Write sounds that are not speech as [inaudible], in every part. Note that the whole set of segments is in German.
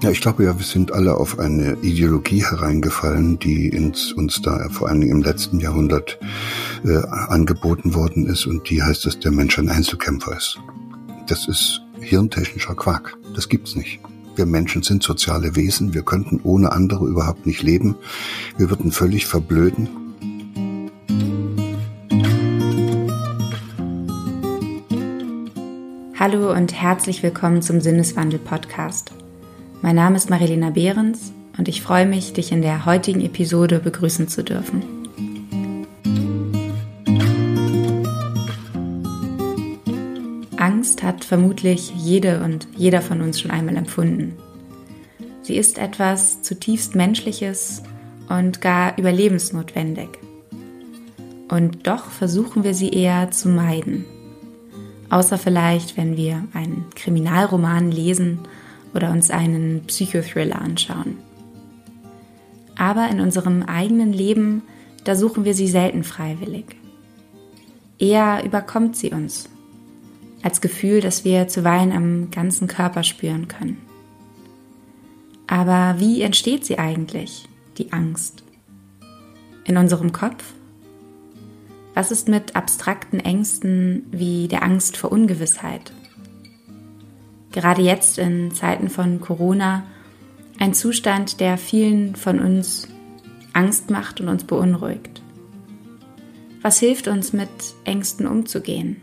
Ja, ich glaube ja, wir sind alle auf eine Ideologie hereingefallen, die ins, uns da vor allen Dingen im letzten Jahrhundert äh, angeboten worden ist und die heißt, dass der Mensch ein Einzelkämpfer ist. Das ist hirntechnischer Quark. Das gibt's nicht. Wir Menschen sind soziale Wesen. Wir könnten ohne andere überhaupt nicht leben. Wir würden völlig verblöden. Hallo und herzlich willkommen zum Sinneswandel Podcast. Mein Name ist Marilena Behrens und ich freue mich, dich in der heutigen Episode begrüßen zu dürfen. Angst hat vermutlich jede und jeder von uns schon einmal empfunden. Sie ist etwas zutiefst Menschliches und gar überlebensnotwendig. Und doch versuchen wir sie eher zu meiden. Außer vielleicht, wenn wir einen Kriminalroman lesen oder uns einen Psychothriller anschauen. Aber in unserem eigenen Leben, da suchen wir sie selten freiwillig. Eher überkommt sie uns, als Gefühl, das wir zuweilen am ganzen Körper spüren können. Aber wie entsteht sie eigentlich, die Angst? In unserem Kopf? Was ist mit abstrakten Ängsten wie der Angst vor Ungewissheit? Gerade jetzt in Zeiten von Corona ein Zustand, der vielen von uns Angst macht und uns beunruhigt. Was hilft uns, mit Ängsten umzugehen?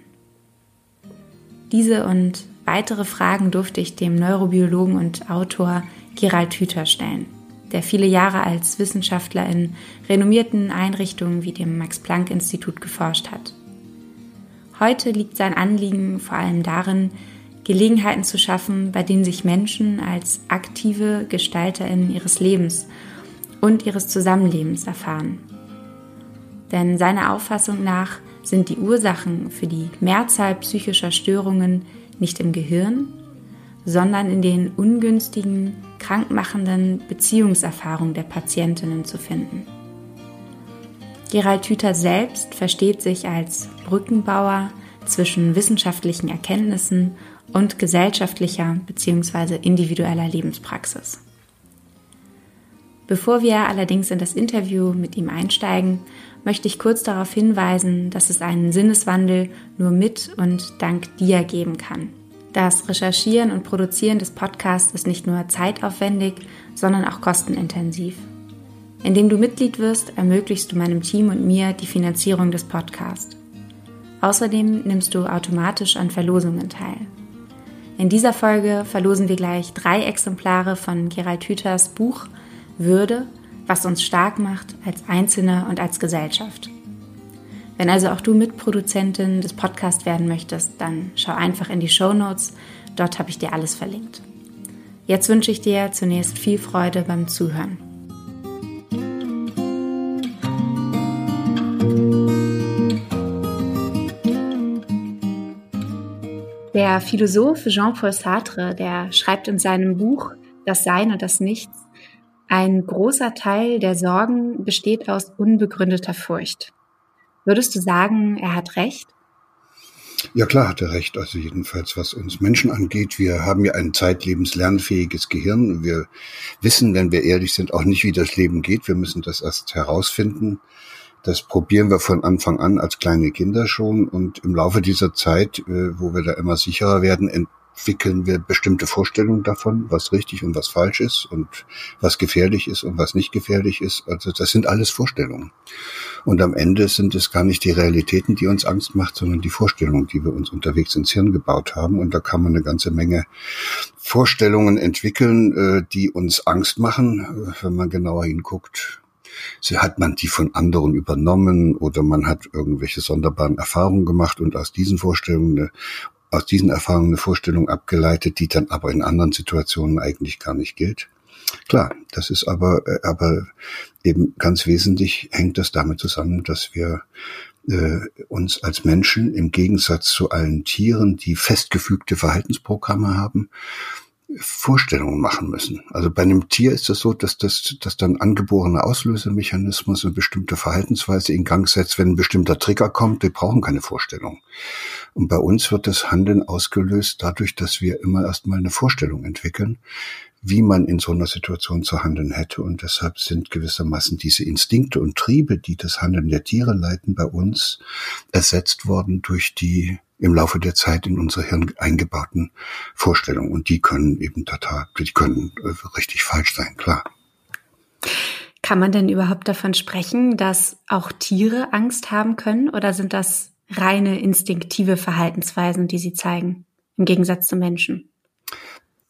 Diese und weitere Fragen durfte ich dem Neurobiologen und Autor Gerald Hüther stellen, der viele Jahre als Wissenschaftler in renommierten Einrichtungen wie dem Max-Planck-Institut geforscht hat. Heute liegt sein Anliegen vor allem darin, Gelegenheiten zu schaffen, bei denen sich Menschen als aktive Gestalterinnen ihres Lebens und ihres Zusammenlebens erfahren. Denn seiner Auffassung nach sind die Ursachen für die Mehrzahl psychischer Störungen nicht im Gehirn, sondern in den ungünstigen, krankmachenden Beziehungserfahrungen der Patientinnen zu finden. Gerald Hüther selbst versteht sich als Brückenbauer zwischen wissenschaftlichen Erkenntnissen und gesellschaftlicher bzw. individueller Lebenspraxis. Bevor wir allerdings in das Interview mit ihm einsteigen, möchte ich kurz darauf hinweisen, dass es einen Sinneswandel nur mit und dank dir geben kann. Das Recherchieren und Produzieren des Podcasts ist nicht nur zeitaufwendig, sondern auch kostenintensiv. Indem du Mitglied wirst, ermöglichst du meinem Team und mir die Finanzierung des Podcasts. Außerdem nimmst du automatisch an Verlosungen teil. In dieser Folge verlosen wir gleich drei Exemplare von Gerald Hüthers Buch Würde, was uns stark macht als Einzelne und als Gesellschaft. Wenn also auch du Mitproduzentin des Podcasts werden möchtest, dann schau einfach in die Show Notes. Dort habe ich dir alles verlinkt. Jetzt wünsche ich dir zunächst viel Freude beim Zuhören. Der Philosoph Jean-Paul Sartre, der schreibt in seinem Buch Das Sein und das Nichts, ein großer Teil der Sorgen besteht aus unbegründeter Furcht. Würdest du sagen, er hat recht? Ja klar hat er recht. Also jedenfalls, was uns Menschen angeht, wir haben ja ein zeitlebens lernfähiges Gehirn. Wir wissen, wenn wir ehrlich sind, auch nicht, wie das Leben geht. Wir müssen das erst herausfinden. Das probieren wir von Anfang an als kleine Kinder schon und im Laufe dieser Zeit, äh, wo wir da immer sicherer werden, entwickeln wir bestimmte Vorstellungen davon, was richtig und was falsch ist und was gefährlich ist und was nicht gefährlich ist. Also das sind alles Vorstellungen. Und am Ende sind es gar nicht die Realitäten, die uns Angst macht, sondern die Vorstellungen, die wir uns unterwegs ins Hirn gebaut haben. Und da kann man eine ganze Menge Vorstellungen entwickeln, äh, die uns Angst machen, äh, wenn man genauer hinguckt hat man die von anderen übernommen oder man hat irgendwelche sonderbaren Erfahrungen gemacht und aus diesen Vorstellungen aus diesen Erfahrungen eine Vorstellung abgeleitet, die dann aber in anderen Situationen eigentlich gar nicht gilt. Klar, das ist aber, äh, aber eben ganz wesentlich hängt das damit zusammen, dass wir äh, uns als Menschen im Gegensatz zu allen Tieren, die festgefügte Verhaltensprogramme haben, Vorstellungen machen müssen. Also bei einem Tier ist es das so, dass das dass dann angeborene Auslösemechanismus eine bestimmte Verhaltensweise in Gang setzt, wenn ein bestimmter Trigger kommt, die brauchen keine Vorstellung. Und bei uns wird das Handeln ausgelöst dadurch, dass wir immer erstmal eine Vorstellung entwickeln, wie man in so einer Situation zu handeln hätte. Und deshalb sind gewissermaßen diese Instinkte und Triebe, die das Handeln der Tiere leiten, bei uns ersetzt worden durch die im Laufe der Zeit in unser Hirn eingebauten Vorstellungen. Und die können eben total, die können äh, richtig falsch sein, klar. Kann man denn überhaupt davon sprechen, dass auch Tiere Angst haben können? Oder sind das reine instinktive Verhaltensweisen, die sie zeigen, im Gegensatz zu Menschen?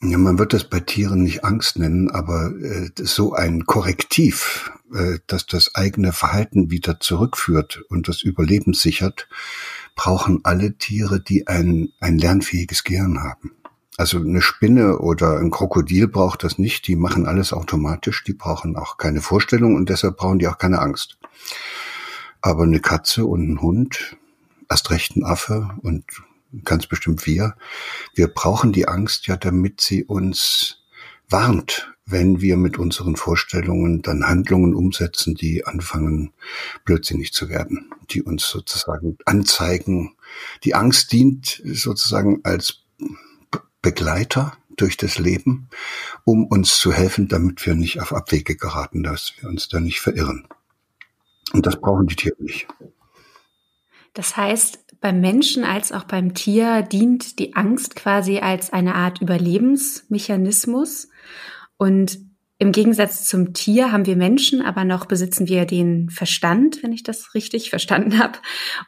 Ja, man wird das bei Tieren nicht Angst nennen, aber äh, so ein Korrektiv, äh, das das eigene Verhalten wieder zurückführt und das Überleben sichert, brauchen alle Tiere, die ein, ein lernfähiges Gehirn haben. Also eine Spinne oder ein Krokodil braucht das nicht, die machen alles automatisch, die brauchen auch keine Vorstellung und deshalb brauchen die auch keine Angst. Aber eine Katze und ein Hund, erst recht ein Affe und ganz bestimmt wir, wir brauchen die Angst ja, damit sie uns warnt, wenn wir mit unseren Vorstellungen dann Handlungen umsetzen, die anfangen blödsinnig zu werden, die uns sozusagen anzeigen. Die Angst dient sozusagen als Begleiter durch das Leben, um uns zu helfen, damit wir nicht auf Abwege geraten, dass wir uns da nicht verirren. Und das brauchen die Tiere nicht. Das heißt, beim Menschen als auch beim Tier dient die Angst quasi als eine Art Überlebensmechanismus. Und im Gegensatz zum Tier haben wir Menschen, aber noch besitzen wir den Verstand, wenn ich das richtig [laughs] verstanden habe.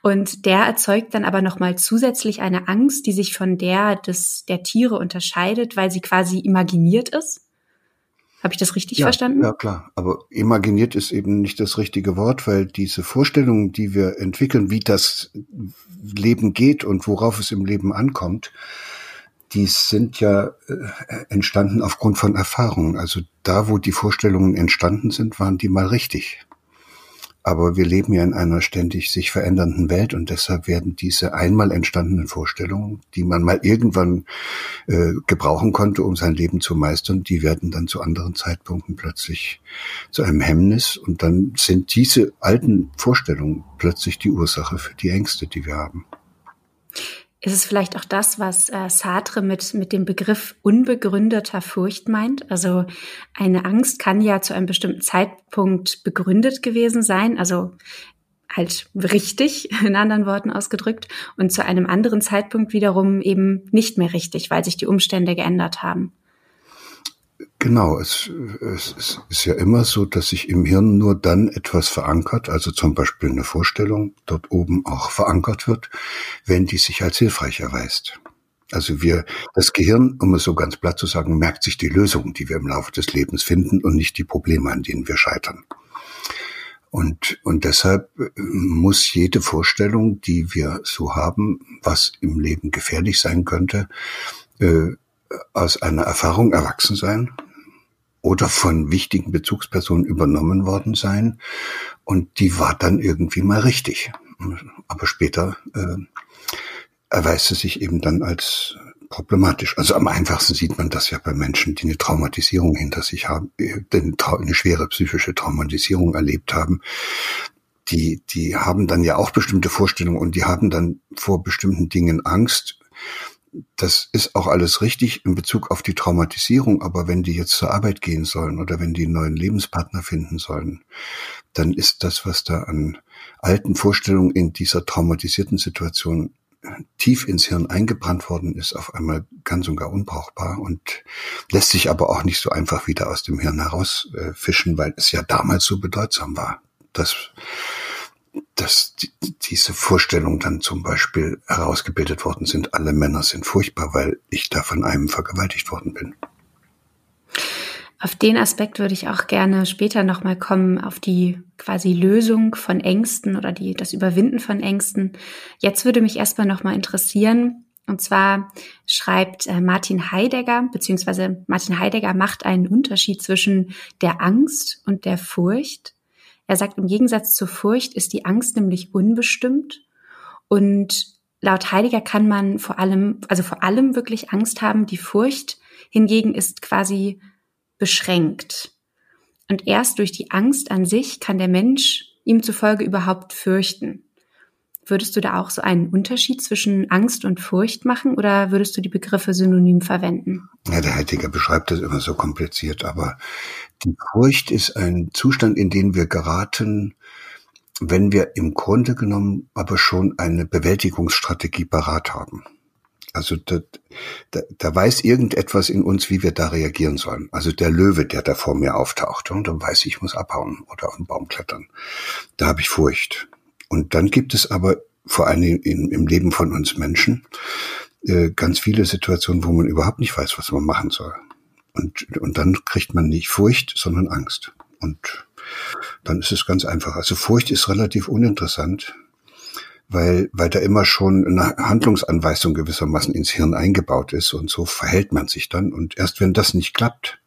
Und der erzeugt dann aber nochmal zusätzlich eine Angst, die sich von der des, der Tiere unterscheidet, weil sie quasi imaginiert ist. Habe ich das richtig ja, verstanden? Ja, klar. Aber imaginiert ist eben nicht das richtige Wort, weil diese Vorstellungen, die wir entwickeln, wie das Leben geht und worauf es im Leben ankommt, die sind ja äh, entstanden aufgrund von Erfahrungen. Also da, wo die Vorstellungen entstanden sind, waren die mal richtig. Aber wir leben ja in einer ständig sich verändernden Welt und deshalb werden diese einmal entstandenen Vorstellungen, die man mal irgendwann äh, gebrauchen konnte, um sein Leben zu meistern, die werden dann zu anderen Zeitpunkten plötzlich zu einem Hemmnis und dann sind diese alten Vorstellungen plötzlich die Ursache für die Ängste, die wir haben. Ist es vielleicht auch das, was äh, Sartre mit, mit dem Begriff unbegründeter Furcht meint? Also eine Angst kann ja zu einem bestimmten Zeitpunkt begründet gewesen sein, also halt richtig, [laughs] in anderen Worten ausgedrückt, und zu einem anderen Zeitpunkt wiederum eben nicht mehr richtig, weil sich die Umstände geändert haben. Genau, es, es, ist ja immer so, dass sich im Hirn nur dann etwas verankert, also zum Beispiel eine Vorstellung dort oben auch verankert wird, wenn die sich als hilfreich erweist. Also wir, das Gehirn, um es so ganz platt zu sagen, merkt sich die Lösungen, die wir im Laufe des Lebens finden und nicht die Probleme, an denen wir scheitern. Und, und deshalb äh, muss jede Vorstellung, die wir so haben, was im Leben gefährlich sein könnte, äh, aus einer Erfahrung erwachsen sein oder von wichtigen Bezugspersonen übernommen worden sein. Und die war dann irgendwie mal richtig. Aber später äh, erweist es sich eben dann als problematisch. Also am einfachsten sieht man das ja bei Menschen, die eine Traumatisierung hinter sich haben, äh, eine schwere psychische Traumatisierung erlebt haben. Die, die haben dann ja auch bestimmte Vorstellungen und die haben dann vor bestimmten Dingen Angst, das ist auch alles richtig in Bezug auf die Traumatisierung, aber wenn die jetzt zur Arbeit gehen sollen oder wenn die einen neuen Lebenspartner finden sollen, dann ist das, was da an alten Vorstellungen in dieser traumatisierten Situation tief ins Hirn eingebrannt worden ist, auf einmal ganz und gar unbrauchbar und lässt sich aber auch nicht so einfach wieder aus dem Hirn herausfischen, weil es ja damals so bedeutsam war. Das dass die, diese Vorstellung dann zum Beispiel herausgebildet worden sind, alle Männer sind furchtbar, weil ich da von einem vergewaltigt worden bin. Auf den Aspekt würde ich auch gerne später nochmal kommen, auf die quasi Lösung von Ängsten oder die, das Überwinden von Ängsten. Jetzt würde mich erstmal nochmal interessieren, und zwar schreibt äh, Martin Heidegger, beziehungsweise Martin Heidegger macht einen Unterschied zwischen der Angst und der Furcht. Er sagt, im Gegensatz zur Furcht ist die Angst nämlich unbestimmt und laut Heidegger kann man vor allem, also vor allem wirklich Angst haben. Die Furcht hingegen ist quasi beschränkt. Und erst durch die Angst an sich kann der Mensch ihm zufolge überhaupt fürchten. Würdest du da auch so einen Unterschied zwischen Angst und Furcht machen oder würdest du die Begriffe synonym verwenden? Ja, der Heidegger beschreibt das immer so kompliziert, aber die Furcht ist ein Zustand, in den wir geraten, wenn wir im Grunde genommen aber schon eine Bewältigungsstrategie parat haben. Also da, da, da weiß irgendetwas in uns, wie wir da reagieren sollen. Also der Löwe, der da vor mir auftaucht, und dann weiß ich, ich muss abhauen oder auf den Baum klettern. Da habe ich Furcht. Und dann gibt es aber vor allem in, im Leben von uns Menschen äh, ganz viele Situationen, wo man überhaupt nicht weiß, was man machen soll. Und, und dann kriegt man nicht Furcht, sondern Angst. Und dann ist es ganz einfach. Also Furcht ist relativ uninteressant, weil, weil da immer schon eine Handlungsanweisung gewissermaßen ins Hirn eingebaut ist und so verhält man sich dann. Und erst wenn das nicht klappt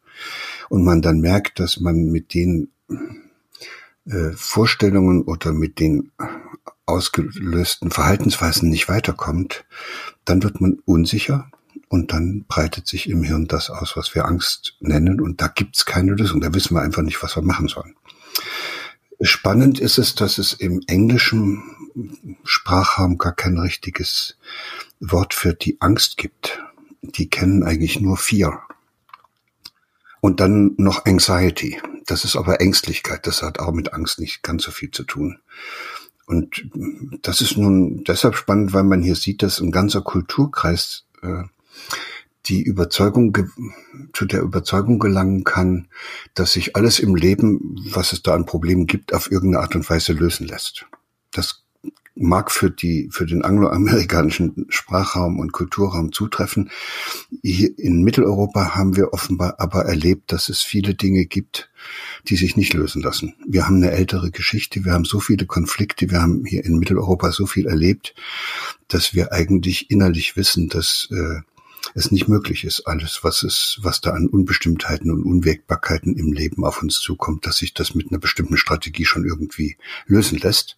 und man dann merkt, dass man mit den Vorstellungen oder mit den ausgelösten Verhaltensweisen nicht weiterkommt, dann wird man unsicher und dann breitet sich im Hirn das aus, was wir Angst nennen und da gibt's keine Lösung. Da wissen wir einfach nicht, was wir machen sollen. Spannend ist es, dass es im englischen Sprachraum gar kein richtiges Wort für die Angst gibt. Die kennen eigentlich nur Fear. Und dann noch Anxiety. Das ist aber Ängstlichkeit. Das hat auch mit Angst nicht ganz so viel zu tun. Und das ist nun deshalb spannend, weil man hier sieht, dass ein ganzer Kulturkreis äh, die Überzeugung, zu der Überzeugung gelangen kann, dass sich alles im Leben, was es da an Problemen gibt, auf irgendeine Art und Weise lösen lässt. Das mag für die, für den angloamerikanischen Sprachraum und Kulturraum zutreffen. Hier in Mitteleuropa haben wir offenbar aber erlebt, dass es viele Dinge gibt, die sich nicht lösen lassen. Wir haben eine ältere Geschichte, wir haben so viele Konflikte, wir haben hier in Mitteleuropa so viel erlebt, dass wir eigentlich innerlich wissen, dass äh, es nicht möglich ist, alles, was es, was da an Unbestimmtheiten und Unwägbarkeiten im Leben auf uns zukommt, dass sich das mit einer bestimmten Strategie schon irgendwie lösen lässt.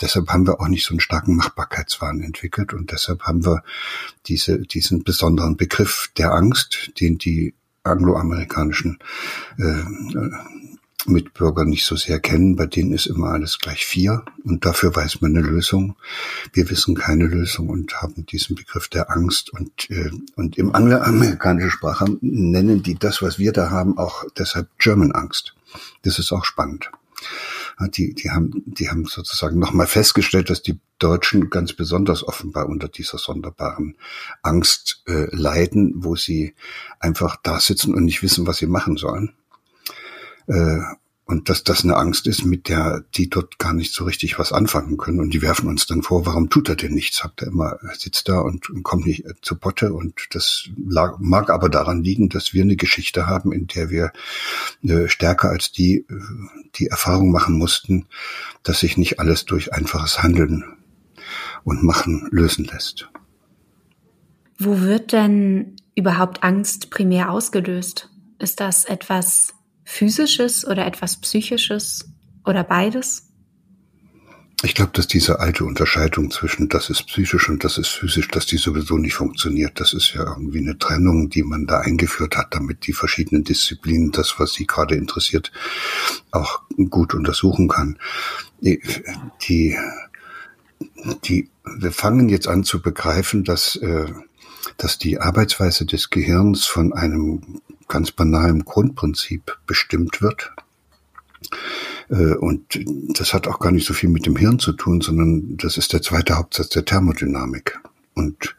Deshalb haben wir auch nicht so einen starken Machbarkeitswahn entwickelt und deshalb haben wir diese, diesen besonderen Begriff der Angst, den die angloamerikanischen äh, Mitbürger nicht so sehr kennen. Bei denen ist immer alles gleich vier und dafür weiß man eine Lösung. Wir wissen keine Lösung und haben diesen Begriff der Angst und, äh, und im angloamerikanischen Sprache nennen die das, was wir da haben, auch deshalb German Angst. Das ist auch spannend. Die, die haben, die haben sozusagen nochmal festgestellt, dass die Deutschen ganz besonders offenbar unter dieser sonderbaren Angst äh, leiden, wo sie einfach da sitzen und nicht wissen, was sie machen sollen äh, und dass das eine Angst ist, mit der die dort gar nicht so richtig was anfangen können. Und die werfen uns dann vor, warum tut er denn nichts? Habt er immer, sitzt da und, und kommt nicht äh, zu Potte. Und das lag, mag aber daran liegen, dass wir eine Geschichte haben, in der wir äh, stärker als die, äh, die Erfahrung machen mussten, dass sich nicht alles durch einfaches Handeln und Machen lösen lässt. Wo wird denn überhaupt Angst primär ausgelöst? Ist das etwas physisches oder etwas psychisches oder beides? Ich glaube, dass diese alte Unterscheidung zwischen das ist psychisch und das ist physisch, dass die sowieso nicht funktioniert. Das ist ja irgendwie eine Trennung, die man da eingeführt hat, damit die verschiedenen Disziplinen das, was sie gerade interessiert, auch gut untersuchen kann. Die, die, wir fangen jetzt an zu begreifen, dass, äh, dass die Arbeitsweise des Gehirns von einem ganz banalem Grundprinzip bestimmt wird. Äh, und das hat auch gar nicht so viel mit dem Hirn zu tun, sondern das ist der zweite Hauptsatz der Thermodynamik. Und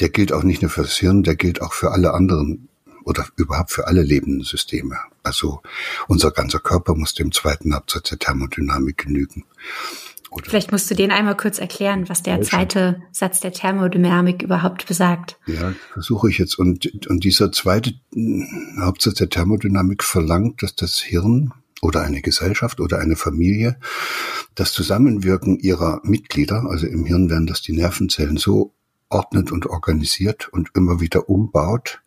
der gilt auch nicht nur für das Hirn, der gilt auch für alle anderen oder überhaupt für alle lebenden Systeme. Also unser ganzer Körper muss dem zweiten Absatz der Thermodynamik genügen. Oder Vielleicht musst du den einmal kurz erklären, was der zweite Satz der Thermodynamik überhaupt besagt. Ja, versuche ich jetzt. Und, und dieser zweite hm, Hauptsatz der Thermodynamik verlangt, dass das Hirn oder eine Gesellschaft oder eine Familie das Zusammenwirken ihrer Mitglieder, also im Hirn werden das die Nervenzellen, so ordnet und organisiert und immer wieder umbaut,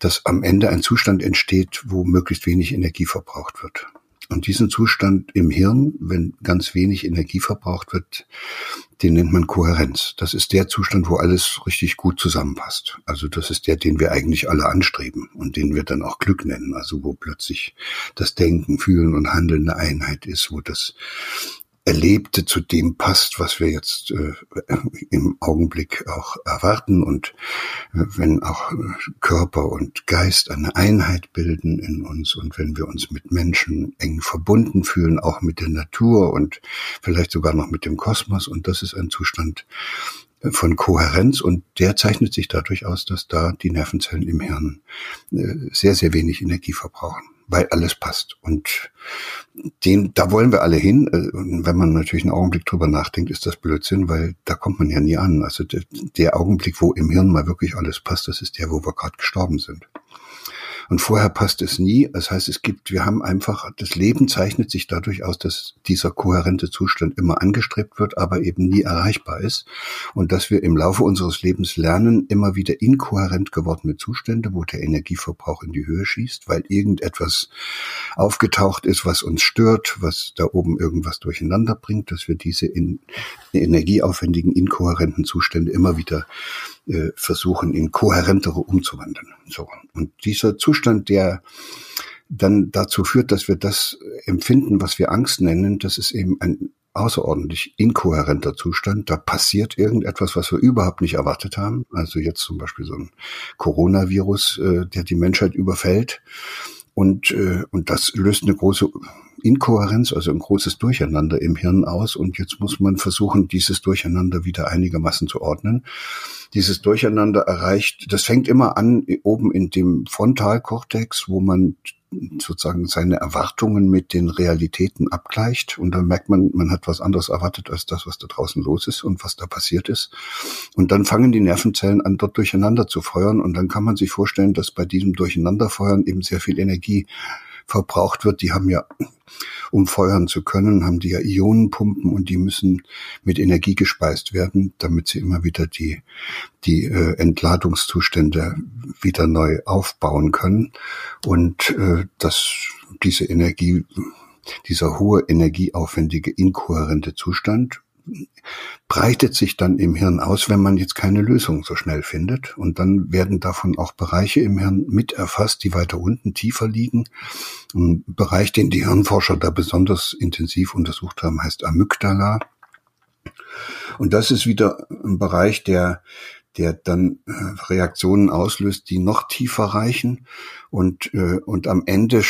dass am Ende ein Zustand entsteht, wo möglichst wenig Energie verbraucht wird. Und diesen Zustand im Hirn, wenn ganz wenig Energie verbraucht wird, den nennt man Kohärenz. Das ist der Zustand, wo alles richtig gut zusammenpasst. Also das ist der, den wir eigentlich alle anstreben und den wir dann auch Glück nennen. Also wo plötzlich das Denken, Fühlen und Handeln eine Einheit ist, wo das Erlebte zu dem passt, was wir jetzt äh, im Augenblick auch erwarten. Und äh, wenn auch Körper und Geist eine Einheit bilden in uns und wenn wir uns mit Menschen eng verbunden fühlen, auch mit der Natur und vielleicht sogar noch mit dem Kosmos. Und das ist ein Zustand äh, von Kohärenz. Und der zeichnet sich dadurch aus, dass da die Nervenzellen im Hirn äh, sehr, sehr wenig Energie verbrauchen weil alles passt. Und den, da wollen wir alle hin. Äh, und wenn man natürlich einen Augenblick drüber nachdenkt, ist das Blödsinn, weil da kommt man ja nie an. Also der, der Augenblick, wo im Hirn mal wirklich alles passt, das ist der, wo wir gerade gestorben sind. Und vorher passt es nie. Das heißt, es gibt, wir haben einfach, das Leben zeichnet sich dadurch aus, dass dieser kohärente Zustand immer angestrebt wird, aber eben nie erreichbar ist. Und dass wir im Laufe unseres Lebens lernen, immer wieder inkohärent gewordene Zustände, wo der Energieverbrauch in die Höhe schießt, weil irgendetwas aufgetaucht ist, was uns stört, was da oben irgendwas durcheinander bringt, dass wir diese in, energieaufwendigen, inkohärenten Zustände immer wieder äh, versuchen, in kohärentere umzuwandeln. So. Und dieser Zustand, der dann dazu führt, dass wir das empfinden, was wir Angst nennen, das ist eben ein außerordentlich inkohärenter Zustand. Da passiert irgendetwas, was wir überhaupt nicht erwartet haben. Also jetzt zum Beispiel so ein Coronavirus, äh, der die Menschheit überfällt. Und, äh, und das löst eine große Inkohärenz, also ein großes Durcheinander im Hirn aus. Und jetzt muss man versuchen, dieses Durcheinander wieder einigermaßen zu ordnen. Dieses Durcheinander erreicht, das fängt immer an oben in dem Frontalkortex, wo man sozusagen seine Erwartungen mit den Realitäten abgleicht und dann merkt man, man hat was anderes erwartet als das, was da draußen los ist und was da passiert ist. Und dann fangen die Nervenzellen an, dort durcheinander zu feuern und dann kann man sich vorstellen, dass bei diesem Durcheinanderfeuern eben sehr viel Energie verbraucht wird. Die haben ja, um feuern zu können, haben die ja Ionenpumpen und die müssen mit Energie gespeist werden, damit sie immer wieder die, die äh, Entladungszustände wieder neu aufbauen können. Und äh, das, diese Energie, dieser hohe energieaufwendige, inkohärente Zustand breitet sich dann im Hirn aus, wenn man jetzt keine Lösung so schnell findet. Und dann werden davon auch Bereiche im Hirn mit erfasst, die weiter unten tiefer liegen. Ein Bereich, den die Hirnforscher da besonders intensiv untersucht haben, heißt Amygdala. Und das ist wieder ein Bereich, der der dann äh, Reaktionen auslöst, die noch tiefer reichen und, äh, und am Ende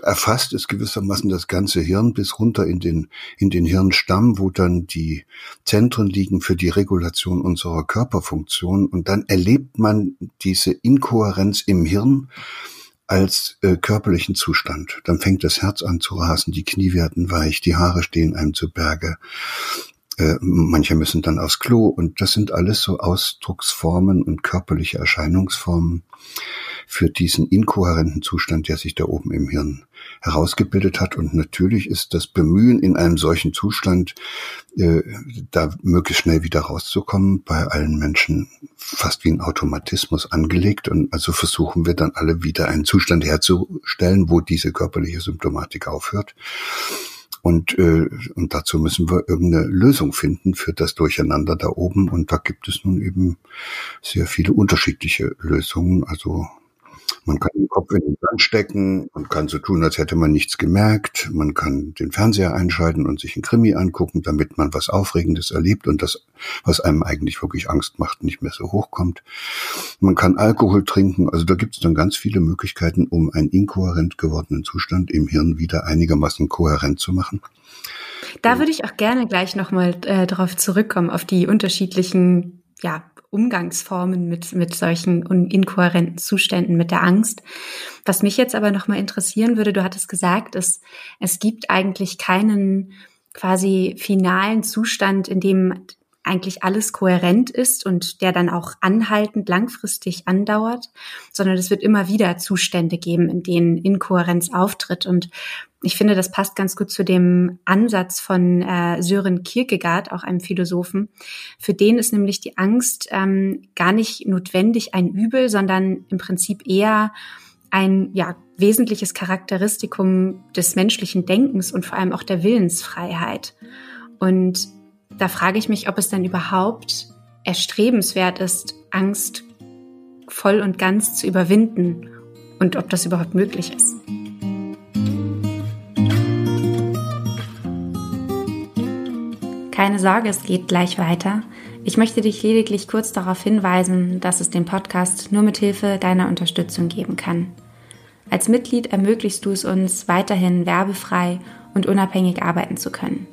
erfasst es gewissermaßen das ganze Hirn bis runter in den, in den Hirnstamm, wo dann die Zentren liegen für die Regulation unserer Körperfunktion und dann erlebt man diese Inkohärenz im Hirn als äh, körperlichen Zustand. Dann fängt das Herz an zu rasen, die Knie werden weich, die Haare stehen einem zu Berge. Äh, manche müssen dann aufs Klo und das sind alles so Ausdrucksformen und körperliche Erscheinungsformen für diesen inkohärenten Zustand, der sich da oben im Hirn herausgebildet hat. Und natürlich ist das Bemühen in einem solchen Zustand, äh, da möglichst schnell wieder rauszukommen, bei allen Menschen fast wie ein Automatismus angelegt. Und also versuchen wir dann alle wieder einen Zustand herzustellen, wo diese körperliche Symptomatik aufhört. Und, äh, und dazu müssen wir irgendeine Lösung finden für das Durcheinander da oben. Und da gibt es nun eben sehr viele unterschiedliche Lösungen. Also man kann den Kopf in den Sand stecken und kann so tun, als hätte man nichts gemerkt. Man kann den Fernseher einschalten und sich ein Krimi angucken, damit man was Aufregendes erlebt und das, was einem eigentlich wirklich Angst macht, nicht mehr so hochkommt. Man kann Alkohol trinken. Also da gibt es dann ganz viele Möglichkeiten, um einen inkohärent gewordenen Zustand im Hirn wieder einigermaßen kohärent zu machen. Da würde ich auch gerne gleich nochmal äh, darauf zurückkommen, auf die unterschiedlichen ja, Umgangsformen mit, mit solchen inkohärenten Zuständen, mit der Angst. Was mich jetzt aber nochmal interessieren würde, du hattest gesagt, es, es gibt eigentlich keinen quasi finalen Zustand, in dem eigentlich alles kohärent ist und der dann auch anhaltend langfristig andauert, sondern es wird immer wieder Zustände geben, in denen Inkohärenz auftritt. Und ich finde, das passt ganz gut zu dem Ansatz von äh, Sören Kierkegaard, auch einem Philosophen. Für den ist nämlich die Angst ähm, gar nicht notwendig ein Übel, sondern im Prinzip eher ein ja, wesentliches Charakteristikum des menschlichen Denkens und vor allem auch der Willensfreiheit. Und da frage ich mich, ob es denn überhaupt erstrebenswert ist, Angst voll und ganz zu überwinden und ob das überhaupt möglich ist. Keine Sorge, es geht gleich weiter. Ich möchte dich lediglich kurz darauf hinweisen, dass es den Podcast nur mit Hilfe deiner Unterstützung geben kann. Als Mitglied ermöglichst du es uns, weiterhin werbefrei und unabhängig arbeiten zu können.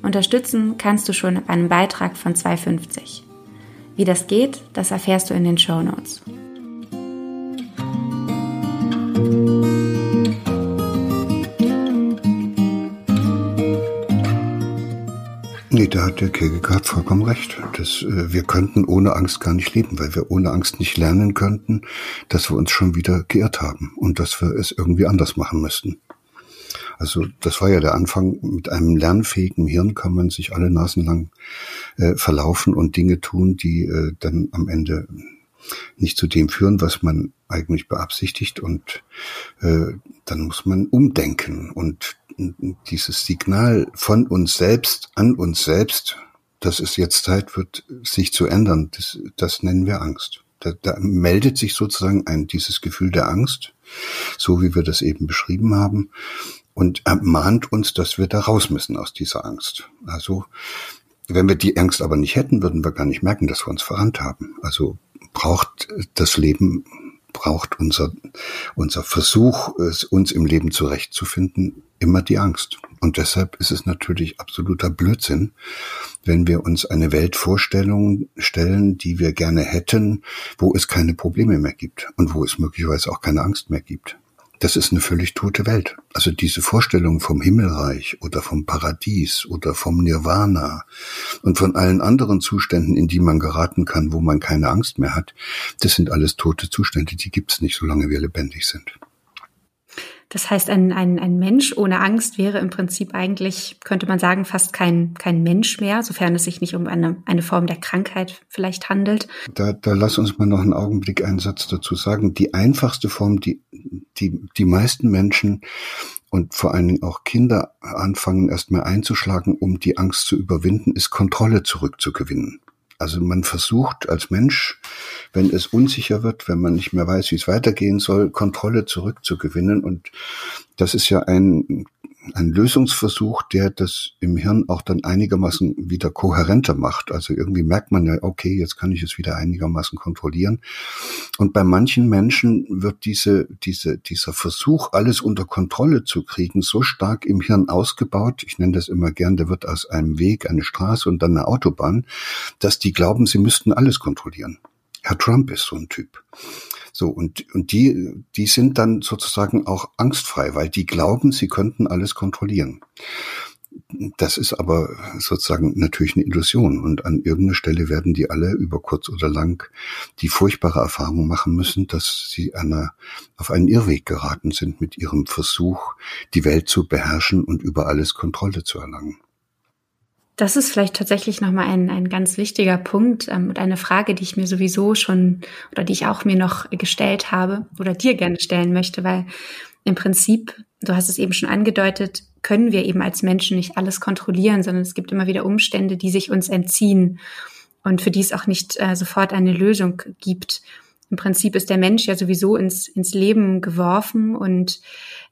Unterstützen kannst du schon ab einem Beitrag von 2,50. Wie das geht, das erfährst du in den Show Notes. Nee, da hat der Kierkegaard vollkommen recht. Das, äh, wir könnten ohne Angst gar nicht leben, weil wir ohne Angst nicht lernen könnten, dass wir uns schon wieder geirrt haben und dass wir es irgendwie anders machen müssten. Also das war ja der Anfang. Mit einem lernfähigen Hirn kann man sich alle Nasen lang äh, verlaufen und Dinge tun, die äh, dann am Ende nicht zu dem führen, was man eigentlich beabsichtigt. Und äh, dann muss man umdenken und dieses Signal von uns selbst an uns selbst, dass es jetzt Zeit wird, sich zu ändern, das, das nennen wir Angst. Da, da meldet sich sozusagen ein, dieses Gefühl der Angst, so wie wir das eben beschrieben haben, und ermahnt uns, dass wir da raus müssen aus dieser Angst. Also, wenn wir die Angst aber nicht hätten, würden wir gar nicht merken, dass wir uns verrannt haben. Also braucht das Leben braucht unser, unser Versuch, uns im Leben zurechtzufinden, immer die Angst. Und deshalb ist es natürlich absoluter Blödsinn, wenn wir uns eine Weltvorstellung stellen, die wir gerne hätten, wo es keine Probleme mehr gibt und wo es möglicherweise auch keine Angst mehr gibt das ist eine völlig tote Welt. Also diese Vorstellung vom Himmelreich oder vom Paradies oder vom Nirvana und von allen anderen Zuständen, in die man geraten kann, wo man keine Angst mehr hat, das sind alles tote Zustände, die gibt's nicht, solange wir lebendig sind. Das heißt, ein, ein, ein Mensch ohne Angst wäre im Prinzip eigentlich, könnte man sagen, fast kein, kein Mensch mehr, sofern es sich nicht um eine, eine Form der Krankheit vielleicht handelt. Da, da lass uns mal noch einen Augenblick einen Satz dazu sagen. Die einfachste Form, die die, die meisten Menschen und vor allen Dingen auch Kinder anfangen erstmal einzuschlagen, um die Angst zu überwinden, ist Kontrolle zurückzugewinnen. Also man versucht als Mensch, wenn es unsicher wird, wenn man nicht mehr weiß, wie es weitergehen soll, Kontrolle zurückzugewinnen. Und das ist ja ein ein Lösungsversuch, der das im Hirn auch dann einigermaßen wieder kohärenter macht. Also irgendwie merkt man ja, okay, jetzt kann ich es wieder einigermaßen kontrollieren. Und bei manchen Menschen wird diese, diese, dieser Versuch, alles unter Kontrolle zu kriegen, so stark im Hirn ausgebaut. Ich nenne das immer gern, der wird aus einem Weg eine Straße und dann eine Autobahn, dass die glauben, sie müssten alles kontrollieren. Herr Trump ist so ein Typ. So, und, und die, die sind dann sozusagen auch angstfrei, weil die glauben, sie könnten alles kontrollieren. Das ist aber sozusagen natürlich eine Illusion. Und an irgendeiner Stelle werden die alle über kurz oder lang die furchtbare Erfahrung machen müssen, dass sie einer, auf einen Irrweg geraten sind mit ihrem Versuch, die Welt zu beherrschen und über alles Kontrolle zu erlangen. Das ist vielleicht tatsächlich nochmal ein, ein ganz wichtiger Punkt ähm, und eine Frage, die ich mir sowieso schon oder die ich auch mir noch gestellt habe oder dir gerne stellen möchte, weil im Prinzip, du hast es eben schon angedeutet, können wir eben als Menschen nicht alles kontrollieren, sondern es gibt immer wieder Umstände, die sich uns entziehen und für die es auch nicht äh, sofort eine Lösung gibt. Im Prinzip ist der Mensch ja sowieso ins, ins Leben geworfen und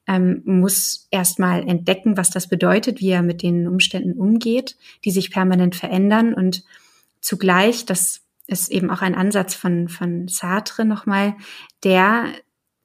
ähm, muss erstmal entdecken, was das bedeutet, wie er mit den Umständen umgeht, die sich permanent verändern. Und zugleich, das ist eben auch ein Ansatz von, von Sartre nochmal, der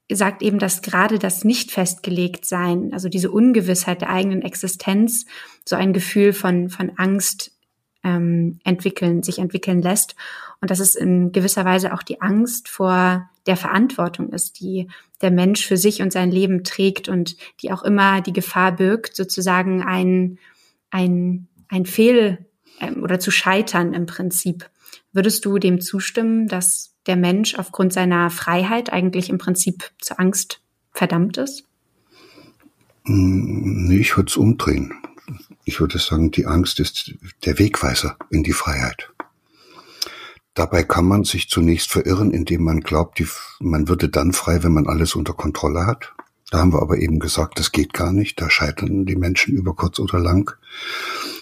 sagt eben, dass gerade das nicht festgelegt sein, also diese Ungewissheit der eigenen Existenz, so ein Gefühl von, von Angst ähm, entwickeln, sich entwickeln lässt. Und dass es in gewisser Weise auch die Angst vor der Verantwortung ist, die der Mensch für sich und sein Leben trägt und die auch immer die Gefahr birgt, sozusagen ein, ein, ein Fehl ähm, oder zu scheitern im Prinzip. Würdest du dem zustimmen, dass der Mensch aufgrund seiner Freiheit eigentlich im Prinzip zur Angst verdammt ist? Hm, nee, ich würde es umdrehen. Ich würde sagen, die Angst ist der Wegweiser in die Freiheit. Dabei kann man sich zunächst verirren, indem man glaubt, die, man würde dann frei, wenn man alles unter Kontrolle hat. Da haben wir aber eben gesagt, das geht gar nicht. Da scheitern die Menschen über kurz oder lang.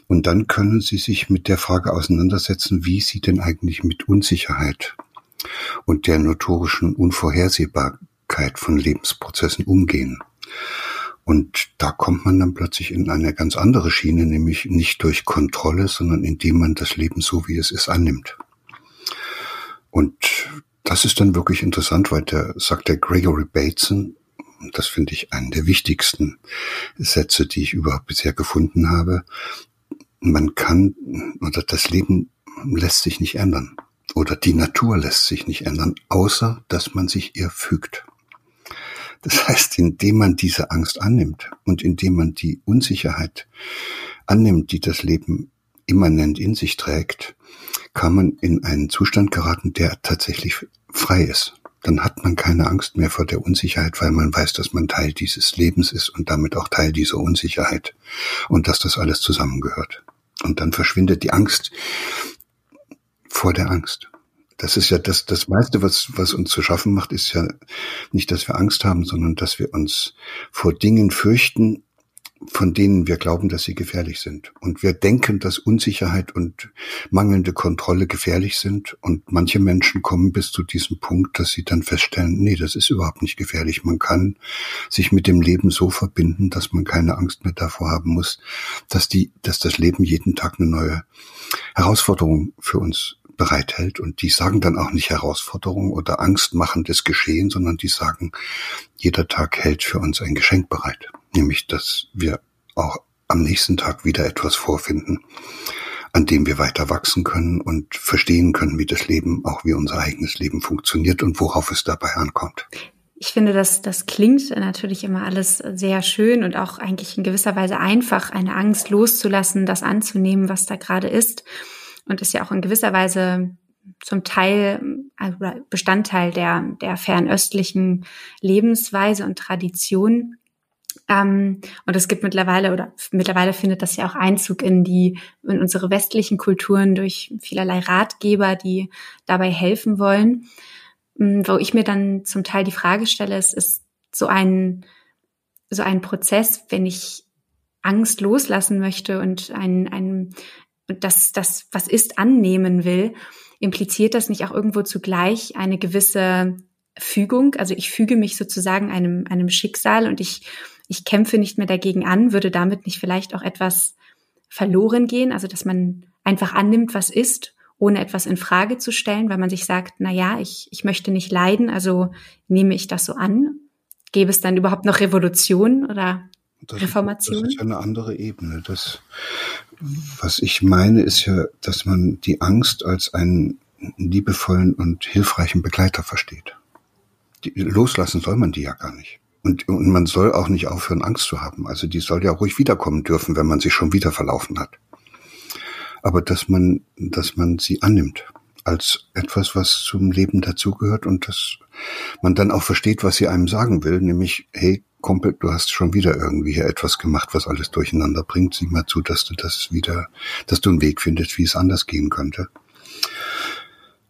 Und dann können sie sich mit der Frage auseinandersetzen, wie sie denn eigentlich mit Unsicherheit und der notorischen Unvorhersehbarkeit von Lebensprozessen umgehen. Und da kommt man dann plötzlich in eine ganz andere Schiene, nämlich nicht durch Kontrolle, sondern indem man das Leben so, wie es ist, annimmt. Und das ist dann wirklich interessant, weil der sagt der Gregory Bateson, das finde ich einen der wichtigsten Sätze, die ich überhaupt bisher gefunden habe. Man kann, oder das Leben lässt sich nicht ändern. Oder die Natur lässt sich nicht ändern, außer dass man sich ihr fügt. Das heißt, indem man diese Angst annimmt und indem man die Unsicherheit annimmt, die das Leben immanent in sich trägt, kann man in einen Zustand geraten, der tatsächlich frei ist. Dann hat man keine Angst mehr vor der Unsicherheit, weil man weiß, dass man Teil dieses Lebens ist und damit auch Teil dieser Unsicherheit und dass das alles zusammengehört. Und dann verschwindet die Angst vor der Angst. Das ist ja das, das meiste, was, was uns zu schaffen macht, ist ja nicht, dass wir Angst haben, sondern dass wir uns vor Dingen fürchten, von denen wir glauben, dass sie gefährlich sind. Und wir denken, dass Unsicherheit und mangelnde Kontrolle gefährlich sind. Und manche Menschen kommen bis zu diesem Punkt, dass sie dann feststellen, nee, das ist überhaupt nicht gefährlich. Man kann sich mit dem Leben so verbinden, dass man keine Angst mehr davor haben muss, dass die, dass das Leben jeden Tag eine neue Herausforderung für uns bereithält. Und die sagen dann auch nicht Herausforderung oder angstmachendes Geschehen, sondern die sagen, jeder Tag hält für uns ein Geschenk bereit. Nämlich, dass wir auch am nächsten Tag wieder etwas vorfinden, an dem wir weiter wachsen können und verstehen können, wie das Leben, auch wie unser eigenes Leben funktioniert und worauf es dabei ankommt. Ich finde, dass das klingt natürlich immer alles sehr schön und auch eigentlich in gewisser Weise einfach, eine Angst loszulassen, das anzunehmen, was da gerade ist und ist ja auch in gewisser Weise zum Teil also Bestandteil der, der fernöstlichen Lebensweise und Tradition. Ähm, und es gibt mittlerweile oder mittlerweile findet das ja auch Einzug in die in unsere westlichen Kulturen durch vielerlei Ratgeber, die dabei helfen wollen. Ähm, wo ich mir dann zum Teil die Frage stelle, es ist so ein so ein Prozess, wenn ich Angst loslassen möchte und ein, ein, das, das, was ist, annehmen will, impliziert das nicht auch irgendwo zugleich eine gewisse Fügung? Also ich füge mich sozusagen einem, einem Schicksal und ich, ich kämpfe nicht mehr dagegen an, würde damit nicht vielleicht auch etwas verloren gehen? Also dass man einfach annimmt, was ist, ohne etwas in Frage zu stellen, weil man sich sagt, na ja, ich, ich möchte nicht leiden, also nehme ich das so an? Gäbe es dann überhaupt noch Revolution oder das Reformation? Ist, das ist ja eine andere Ebene. Das, was ich meine, ist ja, dass man die Angst als einen liebevollen und hilfreichen Begleiter versteht. Die, loslassen soll man die ja gar nicht. Und, und man soll auch nicht aufhören, Angst zu haben. Also die soll ja ruhig wiederkommen dürfen, wenn man sich schon wieder verlaufen hat. Aber dass man, dass man sie annimmt als etwas, was zum Leben dazugehört und dass man dann auch versteht, was sie einem sagen will, nämlich, hey, Kumpel, du hast schon wieder irgendwie hier etwas gemacht, was alles durcheinander bringt. Sieh mal zu, dass du das wieder, dass du einen Weg findest, wie es anders gehen könnte.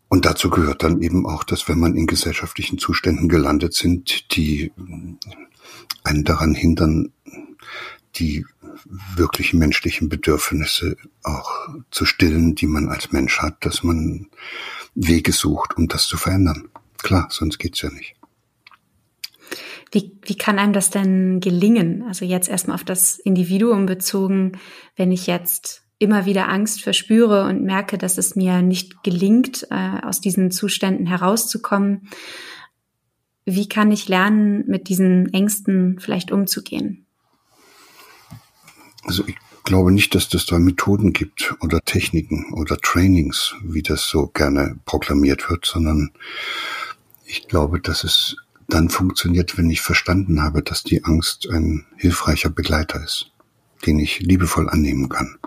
Und dazu gehört dann eben auch, dass wenn man in gesellschaftlichen Zuständen gelandet sind, die einen daran hindern, die wirklichen menschlichen Bedürfnisse auch zu stillen, die man als Mensch hat, dass man Wege sucht, um das zu verändern. Klar, sonst geht's ja nicht. Wie, wie kann einem das denn gelingen? Also jetzt erstmal auf das Individuum bezogen, wenn ich jetzt immer wieder Angst verspüre und merke, dass es mir nicht gelingt, äh, aus diesen Zuständen herauszukommen. Wie kann ich lernen, mit diesen Ängsten vielleicht umzugehen? Also ich glaube nicht, dass es da Methoden gibt oder Techniken oder Trainings, wie das so gerne proklamiert wird, sondern ich glaube, dass es dann funktioniert, wenn ich verstanden habe, dass die Angst ein hilfreicher Begleiter ist, den ich liebevoll annehmen kann.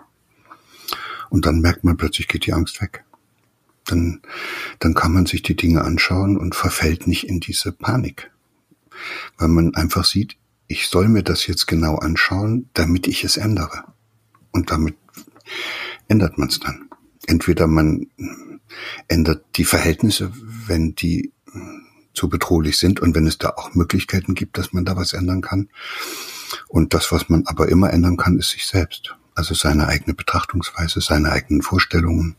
Und dann merkt man plötzlich geht die Angst weg. Dann, dann kann man sich die Dinge anschauen und verfällt nicht in diese Panik. Weil man einfach sieht, ich soll mir das jetzt genau anschauen, damit ich es ändere. Und damit ändert man es dann. Entweder man ändert die Verhältnisse, wenn die zu bedrohlich sind und wenn es da auch Möglichkeiten gibt, dass man da was ändern kann. Und das, was man aber immer ändern kann, ist sich selbst. Also seine eigene Betrachtungsweise, seine eigenen Vorstellungen,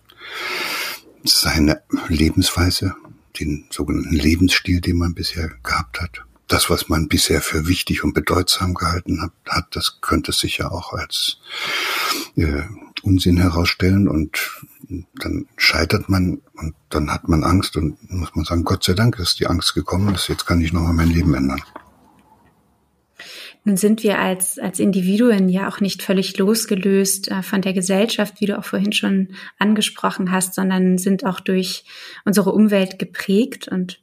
seine Lebensweise, den sogenannten Lebensstil, den man bisher gehabt hat. das, was man bisher für wichtig und bedeutsam gehalten hat, das könnte sich ja auch als äh, Unsinn herausstellen und dann scheitert man und dann hat man Angst und muss man sagen, Gott sei Dank ist die Angst gekommen, dass jetzt kann ich nochmal mein Leben ändern. Nun sind wir als, als Individuen ja auch nicht völlig losgelöst äh, von der Gesellschaft, wie du auch vorhin schon angesprochen hast, sondern sind auch durch unsere Umwelt geprägt und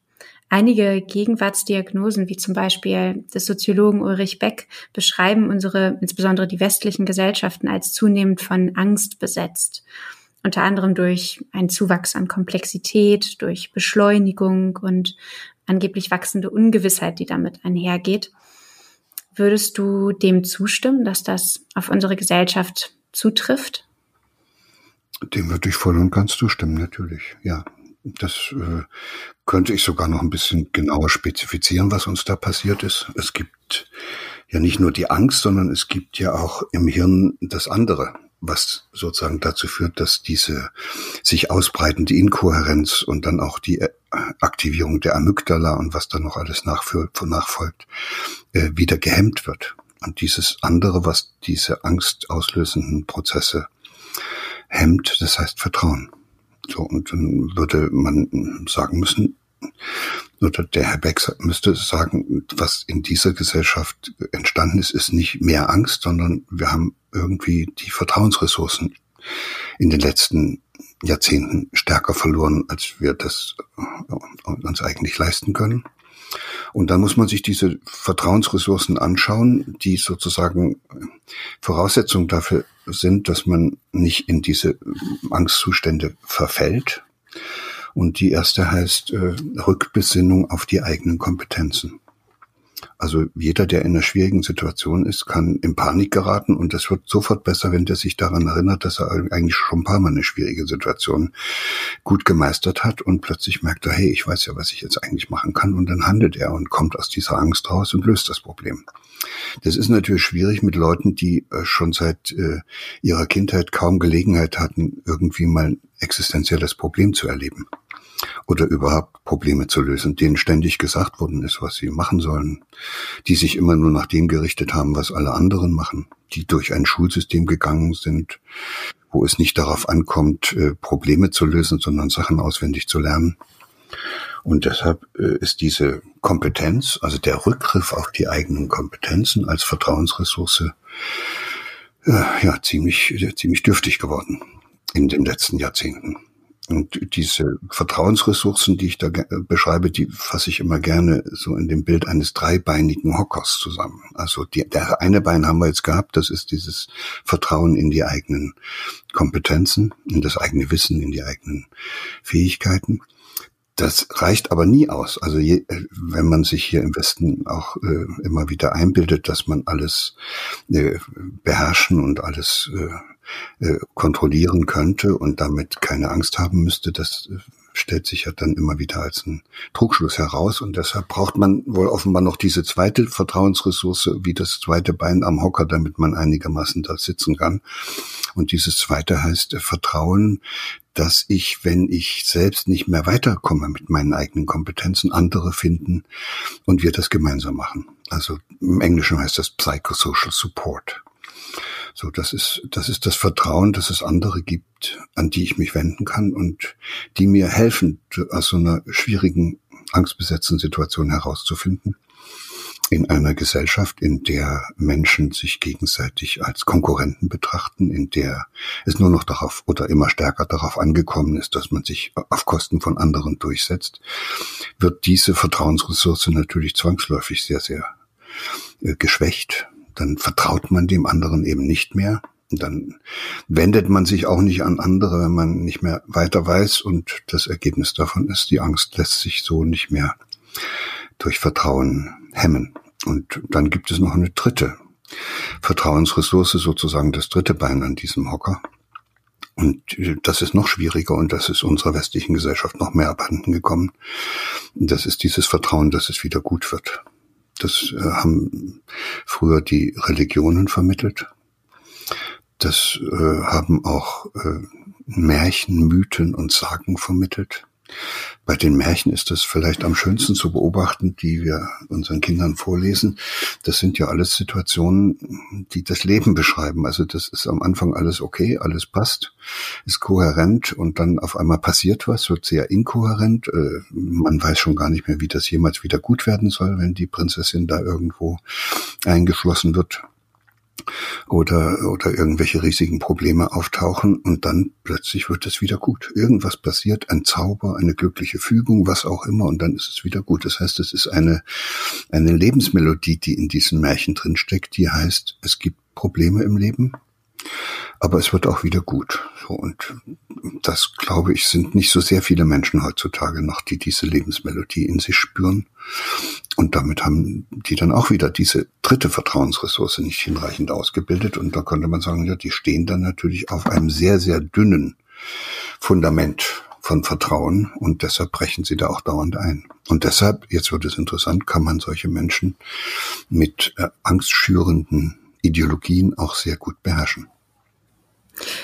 Einige Gegenwartsdiagnosen, wie zum Beispiel des Soziologen Ulrich Beck, beschreiben unsere, insbesondere die westlichen Gesellschaften als zunehmend von Angst besetzt. Unter anderem durch einen Zuwachs an Komplexität, durch Beschleunigung und angeblich wachsende Ungewissheit, die damit einhergeht. Würdest du dem zustimmen, dass das auf unsere Gesellschaft zutrifft? Dem würde ich voll und ganz zustimmen, natürlich, ja. Das äh, könnte ich sogar noch ein bisschen genauer spezifizieren, was uns da passiert ist. Es gibt ja nicht nur die Angst, sondern es gibt ja auch im Hirn das andere, was sozusagen dazu führt, dass diese sich ausbreitende Inkohärenz und dann auch die äh, Aktivierung der Amygdala und was dann noch alles nachfolgt, äh, wieder gehemmt wird. Und dieses andere, was diese angstauslösenden Prozesse hemmt, das heißt Vertrauen. So, und dann würde man sagen müssen, oder der Herr Beck müsste sagen, was in dieser Gesellschaft entstanden ist, ist nicht mehr Angst, sondern wir haben irgendwie die Vertrauensressourcen in den letzten Jahrzehnten stärker verloren, als wir das äh, uns eigentlich leisten können. Und dann muss man sich diese Vertrauensressourcen anschauen, die sozusagen Voraussetzung dafür sind, dass man nicht in diese Angstzustände verfällt. Und die erste heißt äh, Rückbesinnung auf die eigenen Kompetenzen. Also jeder, der in einer schwierigen Situation ist, kann in Panik geraten und das wird sofort besser, wenn der sich daran erinnert, dass er eigentlich schon ein paar Mal eine schwierige Situation gut gemeistert hat und plötzlich merkt er, hey, ich weiß ja, was ich jetzt eigentlich machen kann und dann handelt er und kommt aus dieser Angst raus und löst das Problem. Das ist natürlich schwierig mit Leuten, die äh, schon seit äh, ihrer Kindheit kaum Gelegenheit hatten, irgendwie mal ein existenzielles Problem zu erleben oder überhaupt Probleme zu lösen, denen ständig gesagt worden ist, was sie machen sollen, die sich immer nur nach dem gerichtet haben, was alle anderen machen, die durch ein Schulsystem gegangen sind, wo es nicht darauf ankommt, äh, Probleme zu lösen, sondern Sachen auswendig zu lernen. Und deshalb äh, ist diese Kompetenz, also der Rückgriff auf die eigenen Kompetenzen als Vertrauensressource, äh, ja, ziemlich, ziemlich dürftig geworden in den letzten Jahrzehnten. Und diese Vertrauensressourcen, die ich da beschreibe, die fasse ich immer gerne so in dem Bild eines dreibeinigen Hockers zusammen. Also die, der eine Bein haben wir jetzt gehabt, das ist dieses Vertrauen in die eigenen Kompetenzen, in das eigene Wissen, in die eigenen Fähigkeiten. Das reicht aber nie aus. Also je, wenn man sich hier im Westen auch äh, immer wieder einbildet, dass man alles äh, beherrschen und alles äh, äh, kontrollieren könnte und damit keine Angst haben müsste, das äh, stellt sich ja dann immer wieder als ein Trugschluss heraus. Und deshalb braucht man wohl offenbar noch diese zweite Vertrauensressource wie das zweite Bein am Hocker, damit man einigermaßen da sitzen kann. Und dieses zweite heißt äh, Vertrauen, dass ich, wenn ich selbst nicht mehr weiterkomme mit meinen eigenen Kompetenzen, andere finden und wir das gemeinsam machen. Also im Englischen heißt das Psychosocial Support. So, das ist, das ist das Vertrauen, dass es andere gibt, an die ich mich wenden kann und die mir helfen, aus so einer schwierigen, angstbesetzten Situation herauszufinden. In einer Gesellschaft, in der Menschen sich gegenseitig als Konkurrenten betrachten, in der es nur noch darauf oder immer stärker darauf angekommen ist, dass man sich auf Kosten von anderen durchsetzt, wird diese Vertrauensressource natürlich zwangsläufig sehr, sehr äh, geschwächt dann vertraut man dem anderen eben nicht mehr. Dann wendet man sich auch nicht an andere, wenn man nicht mehr weiter weiß. Und das Ergebnis davon ist, die Angst lässt sich so nicht mehr durch Vertrauen hemmen. Und dann gibt es noch eine dritte Vertrauensressource, sozusagen das dritte Bein an diesem Hocker. Und das ist noch schwieriger und das ist unserer westlichen Gesellschaft noch mehr abhanden gekommen. Das ist dieses Vertrauen, dass es wieder gut wird. Das äh, haben früher die Religionen vermittelt. Das äh, haben auch äh, Märchen, Mythen und Sagen vermittelt. Bei den Märchen ist das vielleicht am schönsten zu beobachten, die wir unseren Kindern vorlesen. Das sind ja alles Situationen, die das Leben beschreiben. Also das ist am Anfang alles okay, alles passt, ist kohärent und dann auf einmal passiert was, wird sehr inkohärent. Äh, man weiß schon gar nicht mehr, wie das jemals wieder gut werden soll, wenn die Prinzessin da irgendwo eingeschlossen wird oder, oder irgendwelche riesigen Probleme auftauchen und dann plötzlich wird es wieder gut. Irgendwas passiert, ein Zauber, eine glückliche Fügung, was auch immer und dann ist es wieder gut. Das heißt, es ist eine, eine Lebensmelodie, die in diesen Märchen drinsteckt, die heißt, es gibt Probleme im Leben, aber es wird auch wieder gut. So, und das, glaube ich, sind nicht so sehr viele Menschen heutzutage noch, die diese Lebensmelodie in sich spüren. Und damit haben die dann auch wieder diese dritte Vertrauensressource nicht hinreichend ausgebildet. Und da könnte man sagen, ja, die stehen dann natürlich auf einem sehr, sehr dünnen Fundament von Vertrauen und deshalb brechen sie da auch dauernd ein. Und deshalb, jetzt wird es interessant, kann man solche Menschen mit äh, angstschürenden Ideologien auch sehr gut beherrschen.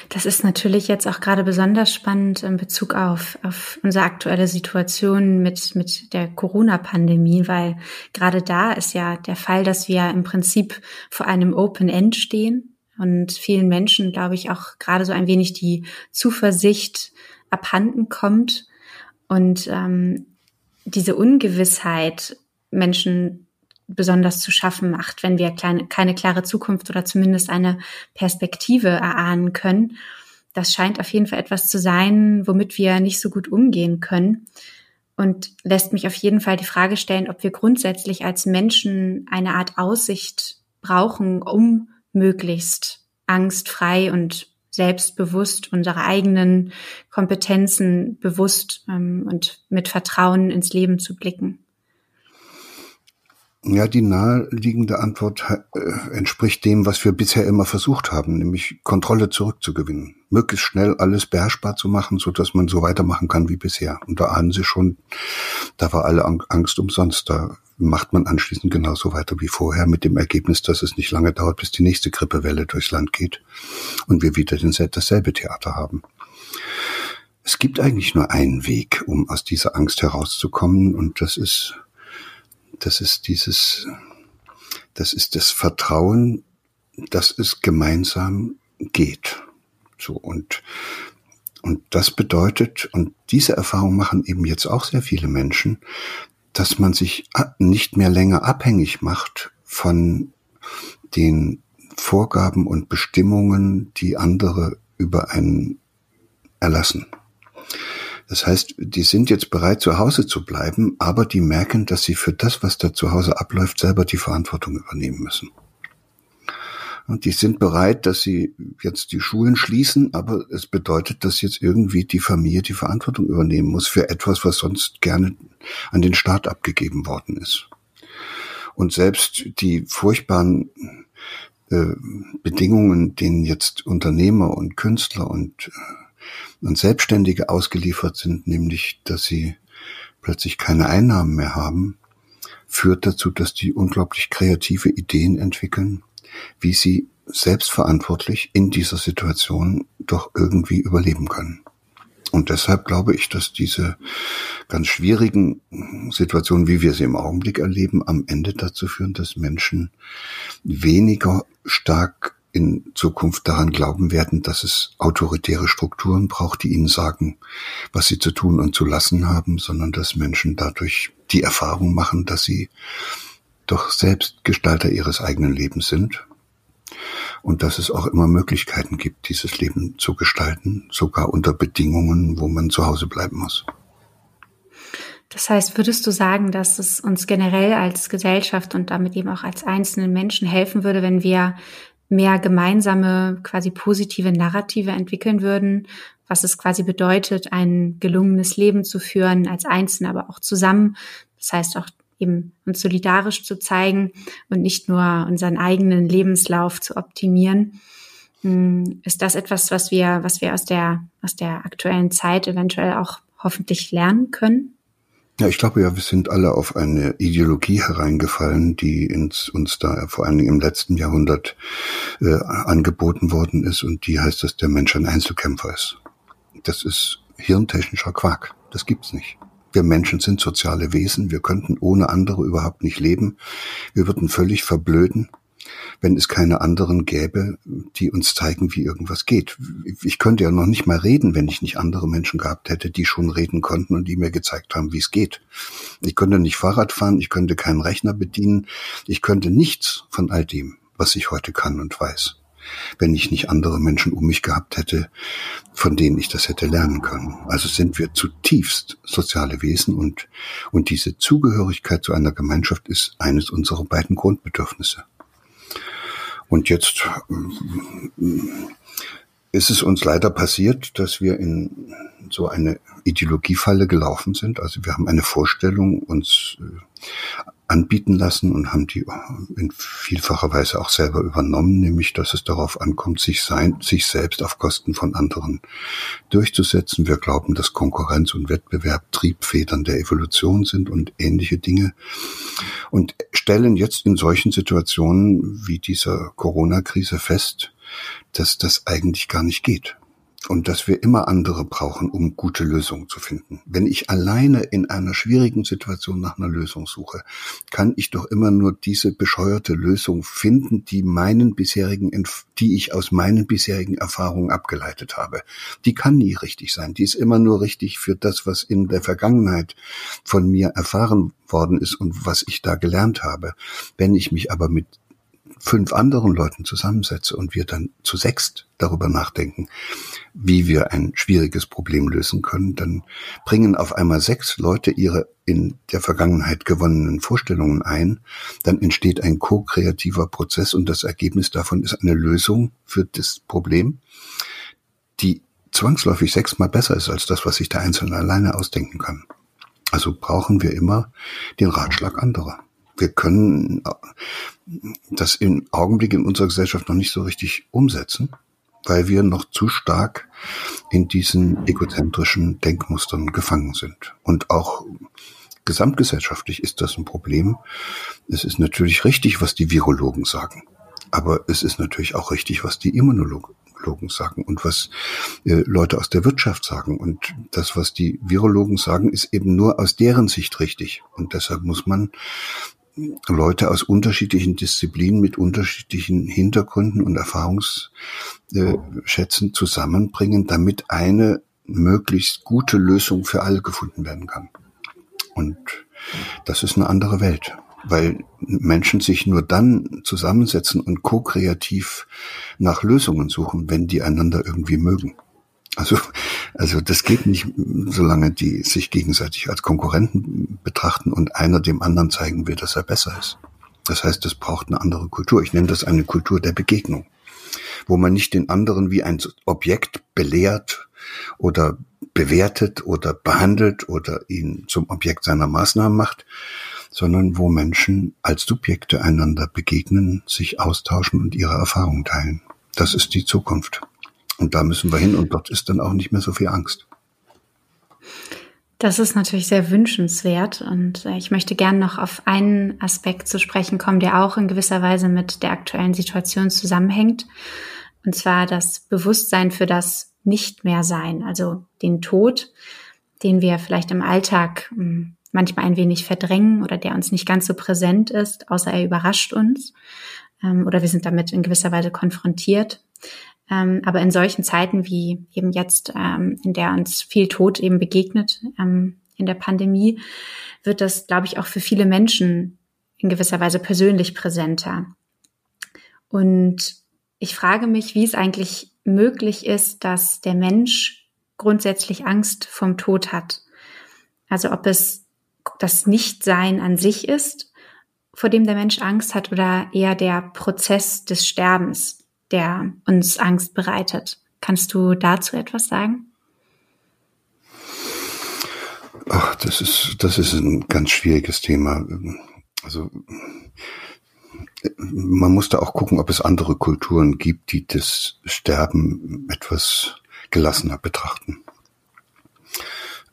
Das ist natürlich jetzt auch gerade besonders spannend in Bezug auf, auf unsere aktuelle Situation mit, mit der Corona-Pandemie, weil gerade da ist ja der Fall, dass wir im Prinzip vor einem Open End stehen und vielen Menschen, glaube ich, auch gerade so ein wenig die Zuversicht abhanden kommt und ähm, diese Ungewissheit Menschen besonders zu schaffen macht, wenn wir kleine, keine klare Zukunft oder zumindest eine Perspektive erahnen können. Das scheint auf jeden Fall etwas zu sein, womit wir nicht so gut umgehen können und lässt mich auf jeden Fall die Frage stellen, ob wir grundsätzlich als Menschen eine Art Aussicht brauchen, um möglichst angstfrei und selbstbewusst unsere eigenen Kompetenzen bewusst ähm, und mit Vertrauen ins Leben zu blicken. Ja, die naheliegende Antwort äh, entspricht dem, was wir bisher immer versucht haben, nämlich Kontrolle zurückzugewinnen. Möglichst schnell alles beherrschbar zu machen, so dass man so weitermachen kann wie bisher. Und da ahnen Sie schon, da war alle Angst umsonst. Da macht man anschließend genauso weiter wie vorher mit dem Ergebnis, dass es nicht lange dauert, bis die nächste Grippewelle durchs Land geht und wir wieder dasselbe Theater haben. Es gibt eigentlich nur einen Weg, um aus dieser Angst herauszukommen und das ist das ist dieses, das ist das Vertrauen, dass es gemeinsam geht. So und und das bedeutet, und diese Erfahrung machen eben jetzt auch sehr viele Menschen, dass man sich nicht mehr länger abhängig macht von den Vorgaben und Bestimmungen, die andere über einen erlassen. Das heißt, die sind jetzt bereit, zu Hause zu bleiben, aber die merken, dass sie für das, was da zu Hause abläuft, selber die Verantwortung übernehmen müssen. Und die sind bereit, dass sie jetzt die Schulen schließen, aber es bedeutet, dass jetzt irgendwie die Familie die Verantwortung übernehmen muss für etwas, was sonst gerne an den Staat abgegeben worden ist. Und selbst die furchtbaren äh, Bedingungen, denen jetzt Unternehmer und Künstler und äh, und Selbstständige ausgeliefert sind, nämlich dass sie plötzlich keine Einnahmen mehr haben, führt dazu, dass die unglaublich kreative Ideen entwickeln, wie sie selbstverantwortlich in dieser Situation doch irgendwie überleben können. Und deshalb glaube ich, dass diese ganz schwierigen Situationen, wie wir sie im Augenblick erleben, am Ende dazu führen, dass Menschen weniger stark in Zukunft daran glauben werden, dass es autoritäre Strukturen braucht, die ihnen sagen, was sie zu tun und zu lassen haben, sondern dass Menschen dadurch die Erfahrung machen, dass sie doch selbst Gestalter ihres eigenen Lebens sind und dass es auch immer Möglichkeiten gibt, dieses Leben zu gestalten, sogar unter Bedingungen, wo man zu Hause bleiben muss. Das heißt, würdest du sagen, dass es uns generell als Gesellschaft und damit eben auch als einzelnen Menschen helfen würde, wenn wir mehr gemeinsame, quasi positive Narrative entwickeln würden, was es quasi bedeutet, ein gelungenes Leben zu führen, als Einzelne, aber auch zusammen. Das heißt auch eben uns solidarisch zu zeigen und nicht nur unseren eigenen Lebenslauf zu optimieren. Hm, ist das etwas, was wir, was wir aus der, aus der aktuellen Zeit eventuell auch hoffentlich lernen können? Ja, ich glaube ja, wir sind alle auf eine Ideologie hereingefallen, die ins, uns da vor allen Dingen im letzten Jahrhundert äh, angeboten worden ist und die heißt, dass der Mensch ein Einzelkämpfer ist. Das ist hirntechnischer Quark. Das gibt's nicht. Wir Menschen sind soziale Wesen. Wir könnten ohne andere überhaupt nicht leben. Wir würden völlig verblöden wenn es keine anderen gäbe, die uns zeigen, wie irgendwas geht. Ich könnte ja noch nicht mal reden, wenn ich nicht andere Menschen gehabt hätte, die schon reden konnten und die mir gezeigt haben, wie es geht. Ich könnte nicht Fahrrad fahren, ich könnte keinen Rechner bedienen, ich könnte nichts von all dem, was ich heute kann und weiß wenn ich nicht andere Menschen um mich gehabt hätte, von denen ich das hätte lernen können. Also sind wir zutiefst soziale Wesen und, und diese Zugehörigkeit zu einer Gemeinschaft ist eines unserer beiden Grundbedürfnisse. Und jetzt äh, ist es uns leider passiert, dass wir in so eine Ideologiefalle gelaufen sind. Also wir haben eine Vorstellung uns äh, anbieten lassen und haben die in vielfacher Weise auch selber übernommen, nämlich dass es darauf ankommt, sich sein, sich selbst auf Kosten von anderen durchzusetzen. Wir glauben, dass Konkurrenz und Wettbewerb Triebfedern der Evolution sind und ähnliche Dinge und stellen jetzt in solchen Situationen wie dieser Corona-Krise fest, dass das eigentlich gar nicht geht und dass wir immer andere brauchen, um gute Lösungen zu finden. Wenn ich alleine in einer schwierigen Situation nach einer Lösung suche, kann ich doch immer nur diese bescheuerte Lösung finden, die meinen bisherigen, die ich aus meinen bisherigen Erfahrungen abgeleitet habe. Die kann nie richtig sein. Die ist immer nur richtig für das, was in der Vergangenheit von mir erfahren worden ist und was ich da gelernt habe. Wenn ich mich aber mit fünf anderen Leuten zusammensetze und wir dann zu sechst darüber nachdenken, wie wir ein schwieriges Problem lösen können, dann bringen auf einmal sechs Leute ihre in der Vergangenheit gewonnenen Vorstellungen ein, dann entsteht ein ko-kreativer Prozess und das Ergebnis davon ist eine Lösung für das Problem, die zwangsläufig sechsmal besser ist als das, was sich der Einzelne alleine ausdenken kann. Also brauchen wir immer den Ratschlag anderer wir können das im Augenblick in unserer Gesellschaft noch nicht so richtig umsetzen, weil wir noch zu stark in diesen egozentrischen Denkmustern gefangen sind. Und auch gesamtgesellschaftlich ist das ein Problem. Es ist natürlich richtig, was die Virologen sagen. Aber es ist natürlich auch richtig, was die Immunologen sagen und was äh, Leute aus der Wirtschaft sagen. Und das, was die Virologen sagen, ist eben nur aus deren Sicht richtig. Und deshalb muss man Leute aus unterschiedlichen Disziplinen mit unterschiedlichen Hintergründen und Erfahrungsschätzen zusammenbringen, damit eine möglichst gute Lösung für alle gefunden werden kann. Und das ist eine andere Welt, weil Menschen sich nur dann zusammensetzen und ko-kreativ nach Lösungen suchen, wenn die einander irgendwie mögen. Also, also das geht nicht, solange die sich gegenseitig als Konkurrenten betrachten und einer dem anderen zeigen will, dass er besser ist. Das heißt, es braucht eine andere Kultur. Ich nenne das eine Kultur der Begegnung, wo man nicht den anderen wie ein Objekt belehrt oder bewertet oder behandelt oder ihn zum Objekt seiner Maßnahmen macht, sondern wo Menschen als Subjekte einander begegnen, sich austauschen und ihre Erfahrungen teilen. Das ist die Zukunft. Und da müssen wir hin und dort ist dann auch nicht mehr so viel Angst. Das ist natürlich sehr wünschenswert und äh, ich möchte gern noch auf einen Aspekt zu sprechen kommen, der auch in gewisser Weise mit der aktuellen Situation zusammenhängt. Und zwar das Bewusstsein für das Nicht-mehr-Sein, also den Tod, den wir vielleicht im Alltag hm, manchmal ein wenig verdrängen oder der uns nicht ganz so präsent ist, außer er überrascht uns ähm, oder wir sind damit in gewisser Weise konfrontiert. Ähm, aber in solchen Zeiten wie eben jetzt, ähm, in der uns viel Tod eben begegnet ähm, in der Pandemie, wird das, glaube ich, auch für viele Menschen in gewisser Weise persönlich präsenter. Und ich frage mich, wie es eigentlich möglich ist, dass der Mensch grundsätzlich Angst vom Tod hat. Also ob es das Nichtsein an sich ist, vor dem der Mensch Angst hat, oder eher der Prozess des Sterbens der uns Angst bereitet. Kannst du dazu etwas sagen? Ach, das ist, das ist ein ganz schwieriges Thema. Also, man muss da auch gucken, ob es andere Kulturen gibt, die das Sterben etwas gelassener betrachten.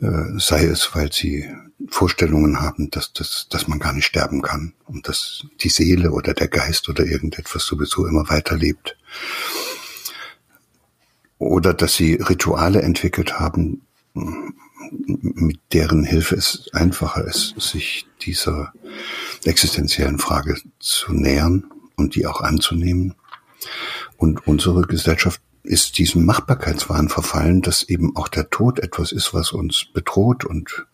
Äh, sei es, weil sie Vorstellungen haben, dass, dass, dass man gar nicht sterben kann und dass die Seele oder der Geist oder irgendetwas sowieso immer weiterlebt. Oder dass sie Rituale entwickelt haben, mit deren Hilfe es einfacher ist, sich dieser existenziellen Frage zu nähern und die auch anzunehmen. Und unsere Gesellschaft ist diesem Machbarkeitswahn verfallen, dass eben auch der Tod etwas ist, was uns bedroht und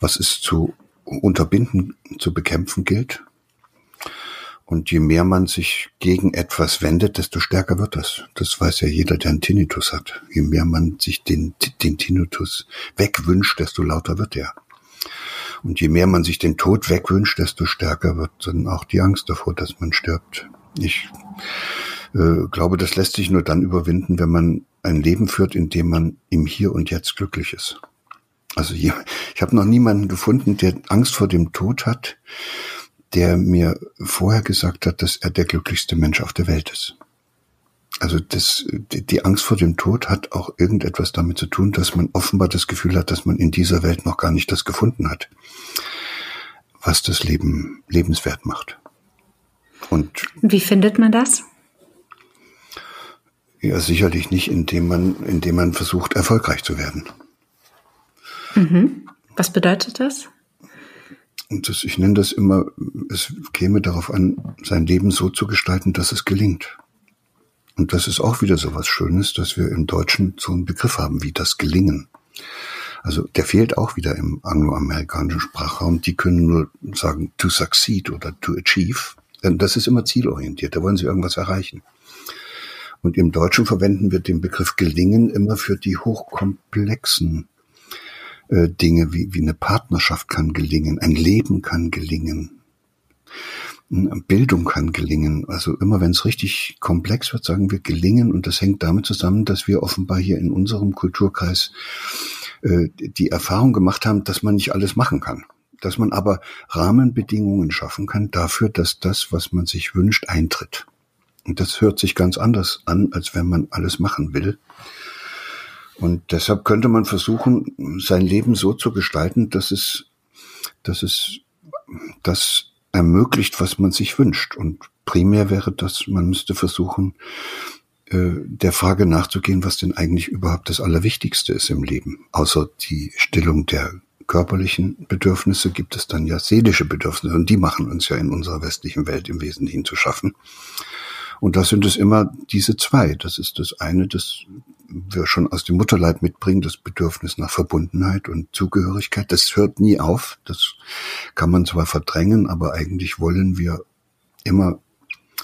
was es zu unterbinden, zu bekämpfen gilt. Und je mehr man sich gegen etwas wendet, desto stärker wird das. Das weiß ja jeder, der einen Tinnitus hat. Je mehr man sich den, den Tinnitus wegwünscht, desto lauter wird er. Und je mehr man sich den Tod wegwünscht, desto stärker wird dann auch die Angst davor, dass man stirbt. Ich äh, glaube, das lässt sich nur dann überwinden, wenn man ein Leben führt, in dem man im Hier und Jetzt glücklich ist. Also ich habe noch niemanden gefunden, der Angst vor dem Tod hat, der mir vorher gesagt hat, dass er der glücklichste Mensch auf der Welt ist. Also das, die Angst vor dem Tod hat auch irgendetwas damit zu tun, dass man offenbar das Gefühl hat, dass man in dieser Welt noch gar nicht das gefunden hat, was das Leben lebenswert macht. Und wie findet man das? Ja, sicherlich nicht, indem man, indem man versucht, erfolgreich zu werden. Mhm. Was bedeutet das? Und das, ich nenne das immer, es käme darauf an, sein Leben so zu gestalten, dass es gelingt. Und das ist auch wieder so was Schönes, dass wir im Deutschen so einen Begriff haben wie das Gelingen. Also der fehlt auch wieder im angloamerikanischen Sprachraum. Die können nur sagen to succeed oder to achieve. Denn das ist immer zielorientiert. Da wollen sie irgendwas erreichen. Und im Deutschen verwenden wir den Begriff gelingen immer für die hochkomplexen äh, Dinge wie, wie eine Partnerschaft kann gelingen, ein Leben kann gelingen, Bildung kann gelingen. Also immer wenn es richtig komplex wird, sagen wir gelingen und das hängt damit zusammen, dass wir offenbar hier in unserem Kulturkreis äh, die Erfahrung gemacht haben, dass man nicht alles machen kann. Dass man aber Rahmenbedingungen schaffen kann dafür, dass das, was man sich wünscht, eintritt. Und das hört sich ganz anders an, als wenn man alles machen will. Und deshalb könnte man versuchen, sein Leben so zu gestalten, dass es, dass es das ermöglicht, was man sich wünscht. Und primär wäre das, man müsste versuchen, äh, der Frage nachzugehen, was denn eigentlich überhaupt das Allerwichtigste ist im Leben. Außer die Stillung der körperlichen Bedürfnisse gibt es dann ja seelische Bedürfnisse und die machen uns ja in unserer westlichen Welt im Wesentlichen zu schaffen. Und da sind es immer diese zwei. Das ist das eine, das wir schon aus dem Mutterleib mitbringen, das Bedürfnis nach Verbundenheit und Zugehörigkeit. Das hört nie auf. Das kann man zwar verdrängen, aber eigentlich wollen wir immer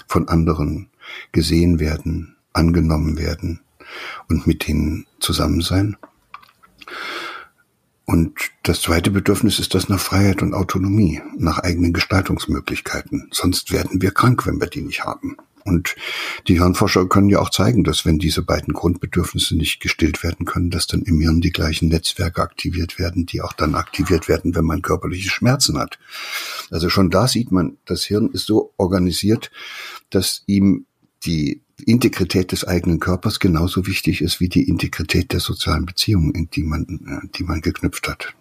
von anderen gesehen werden, angenommen werden und mit ihnen zusammen sein. Und das zweite Bedürfnis ist das nach Freiheit und Autonomie, nach eigenen Gestaltungsmöglichkeiten. Sonst werden wir krank, wenn wir die nicht haben. Und die Hirnforscher können ja auch zeigen, dass wenn diese beiden Grundbedürfnisse nicht gestillt werden können, dass dann im Hirn die gleichen Netzwerke aktiviert werden, die auch dann aktiviert werden, wenn man körperliche Schmerzen hat. Also schon da sieht man, das Hirn ist so organisiert, dass ihm die Integrität des eigenen Körpers genauso wichtig ist wie die Integrität der sozialen Beziehungen, in die man, äh, die man geknüpft hat.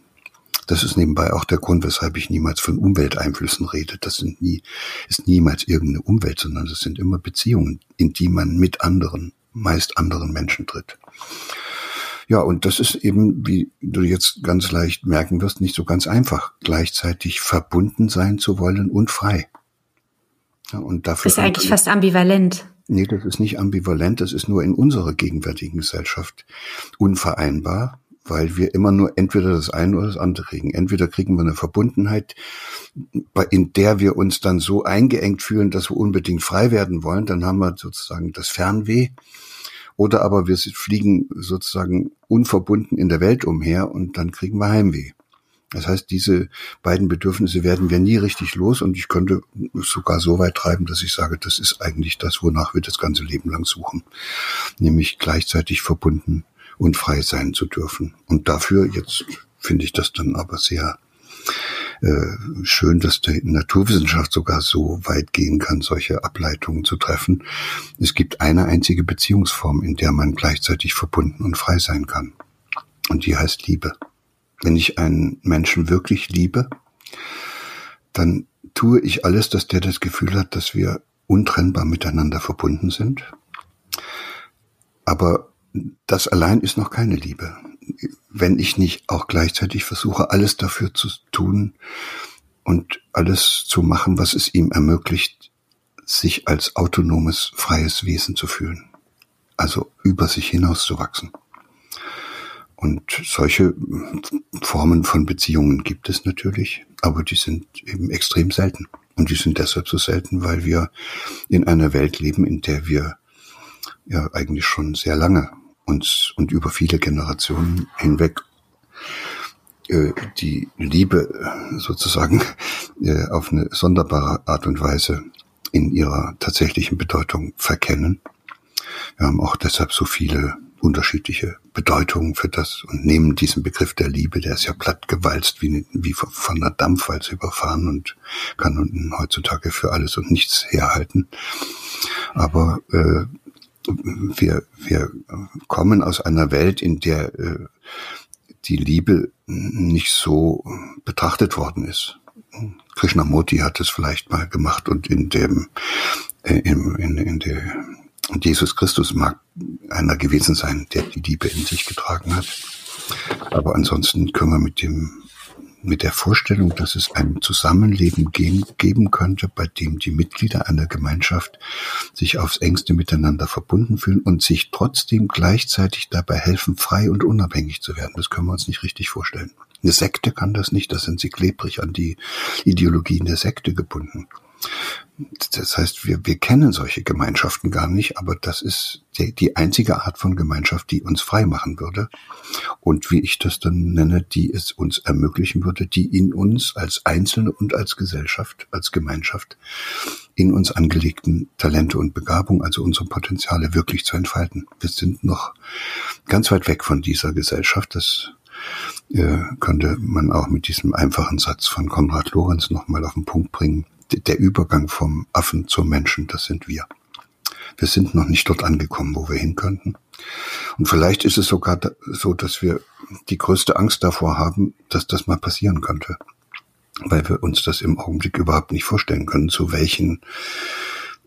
Das ist nebenbei auch der Grund, weshalb ich niemals von Umwelteinflüssen rede. Das sind nie, ist niemals irgendeine Umwelt, sondern das sind immer Beziehungen, in die man mit anderen, meist anderen Menschen tritt. Ja, und das ist eben, wie du jetzt ganz leicht merken wirst, nicht so ganz einfach, gleichzeitig verbunden sein zu wollen und frei. Ja, und dafür ist eigentlich fast ambivalent. Nee, das ist nicht ambivalent, das ist nur in unserer gegenwärtigen Gesellschaft unvereinbar weil wir immer nur entweder das eine oder das andere kriegen. Entweder kriegen wir eine Verbundenheit, in der wir uns dann so eingeengt fühlen, dass wir unbedingt frei werden wollen, dann haben wir sozusagen das Fernweh. Oder aber wir fliegen sozusagen unverbunden in der Welt umher und dann kriegen wir Heimweh. Das heißt, diese beiden Bedürfnisse werden wir nie richtig los und ich könnte sogar so weit treiben, dass ich sage, das ist eigentlich das, wonach wir das ganze Leben lang suchen. Nämlich gleichzeitig verbunden und frei sein zu dürfen. Und dafür jetzt finde ich das dann aber sehr äh, schön, dass die Naturwissenschaft sogar so weit gehen kann, solche Ableitungen zu treffen. Es gibt eine einzige Beziehungsform, in der man gleichzeitig verbunden und frei sein kann. Und die heißt Liebe. Wenn ich einen Menschen wirklich liebe, dann tue ich alles, dass der das Gefühl hat, dass wir untrennbar miteinander verbunden sind. Aber das allein ist noch keine Liebe. wenn ich nicht auch gleichzeitig versuche, alles dafür zu tun und alles zu machen, was es ihm ermöglicht, sich als autonomes, freies Wesen zu fühlen. Also über sich hinaus zu wachsen. Und solche Formen von Beziehungen gibt es natürlich, aber die sind eben extrem selten. Und die sind deshalb so selten, weil wir in einer Welt leben, in der wir ja eigentlich schon sehr lange uns und über viele Generationen hinweg äh, die Liebe sozusagen äh, auf eine sonderbare Art und Weise in ihrer tatsächlichen Bedeutung verkennen. Wir haben auch deshalb so viele unterschiedliche Bedeutungen für das und nehmen diesen Begriff der Liebe, der ist ja plattgewalzt wie, wie von der Dampfwalze überfahren und kann heutzutage für alles und nichts herhalten. Aber äh, wir, wir kommen aus einer Welt, in der äh, die Liebe nicht so betrachtet worden ist. Krishnamurti hat es vielleicht mal gemacht und in dem äh, in, in, in der Jesus Christus mag einer gewesen sein, der die Liebe in sich getragen hat. Aber ansonsten können wir mit dem mit der Vorstellung, dass es ein Zusammenleben geben könnte, bei dem die Mitglieder einer Gemeinschaft sich aufs engste miteinander verbunden fühlen und sich trotzdem gleichzeitig dabei helfen, frei und unabhängig zu werden. Das können wir uns nicht richtig vorstellen. Eine Sekte kann das nicht, da sind sie klebrig an die Ideologien der Sekte gebunden. Das heißt, wir, wir kennen solche Gemeinschaften gar nicht, aber das ist die, die einzige Art von Gemeinschaft, die uns frei machen würde. Und wie ich das dann nenne, die es uns ermöglichen würde, die in uns als Einzelne und als Gesellschaft, als Gemeinschaft in uns angelegten Talente und Begabung, also unsere Potenziale wirklich zu entfalten. Wir sind noch ganz weit weg von dieser Gesellschaft. Das äh, könnte man auch mit diesem einfachen Satz von Konrad Lorenz nochmal auf den Punkt bringen der Übergang vom Affen zum Menschen, das sind wir. Wir sind noch nicht dort angekommen, wo wir hin könnten. Und vielleicht ist es sogar so, dass wir die größte Angst davor haben, dass das mal passieren könnte. Weil wir uns das im Augenblick überhaupt nicht vorstellen können, zu welchen,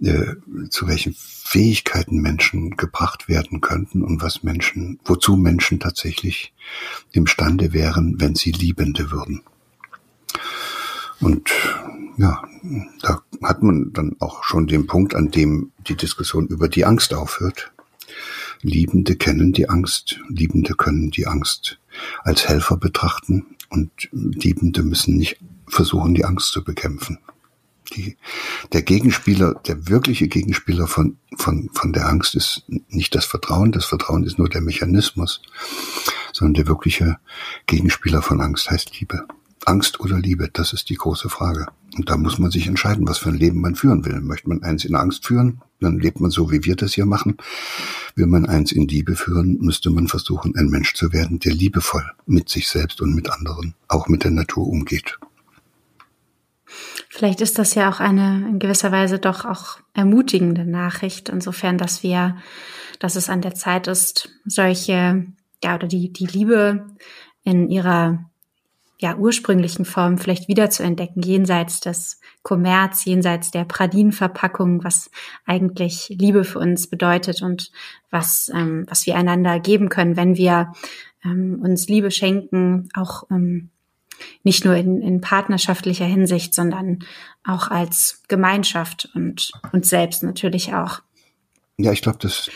äh, zu welchen Fähigkeiten Menschen gebracht werden könnten und was Menschen, wozu Menschen tatsächlich imstande wären, wenn sie Liebende würden. Und ja, da hat man dann auch schon den Punkt, an dem die Diskussion über die Angst aufhört. Liebende kennen die Angst, Liebende können die Angst als Helfer betrachten und Liebende müssen nicht versuchen, die Angst zu bekämpfen. Die, der Gegenspieler, der wirkliche Gegenspieler von, von, von der Angst ist nicht das Vertrauen, das Vertrauen ist nur der Mechanismus, sondern der wirkliche Gegenspieler von Angst heißt Liebe. Angst oder Liebe, das ist die große Frage. Und da muss man sich entscheiden, was für ein Leben man führen will. Möchte man eins in Angst führen, dann lebt man so, wie wir das hier machen. Will man eins in Liebe führen, müsste man versuchen, ein Mensch zu werden, der liebevoll mit sich selbst und mit anderen, auch mit der Natur umgeht. Vielleicht ist das ja auch eine in gewisser Weise doch auch ermutigende Nachricht, insofern, dass wir, dass es an der Zeit ist, solche, ja, oder die, die Liebe in ihrer ja, ursprünglichen Form vielleicht wieder zu entdecken, jenseits des Kommerz, jenseits der Pradinenverpackung, was eigentlich Liebe für uns bedeutet und was, ähm, was wir einander geben können, wenn wir ähm, uns Liebe schenken, auch ähm, nicht nur in, in partnerschaftlicher Hinsicht, sondern auch als Gemeinschaft und uns selbst natürlich auch. Ja, ich glaube, das,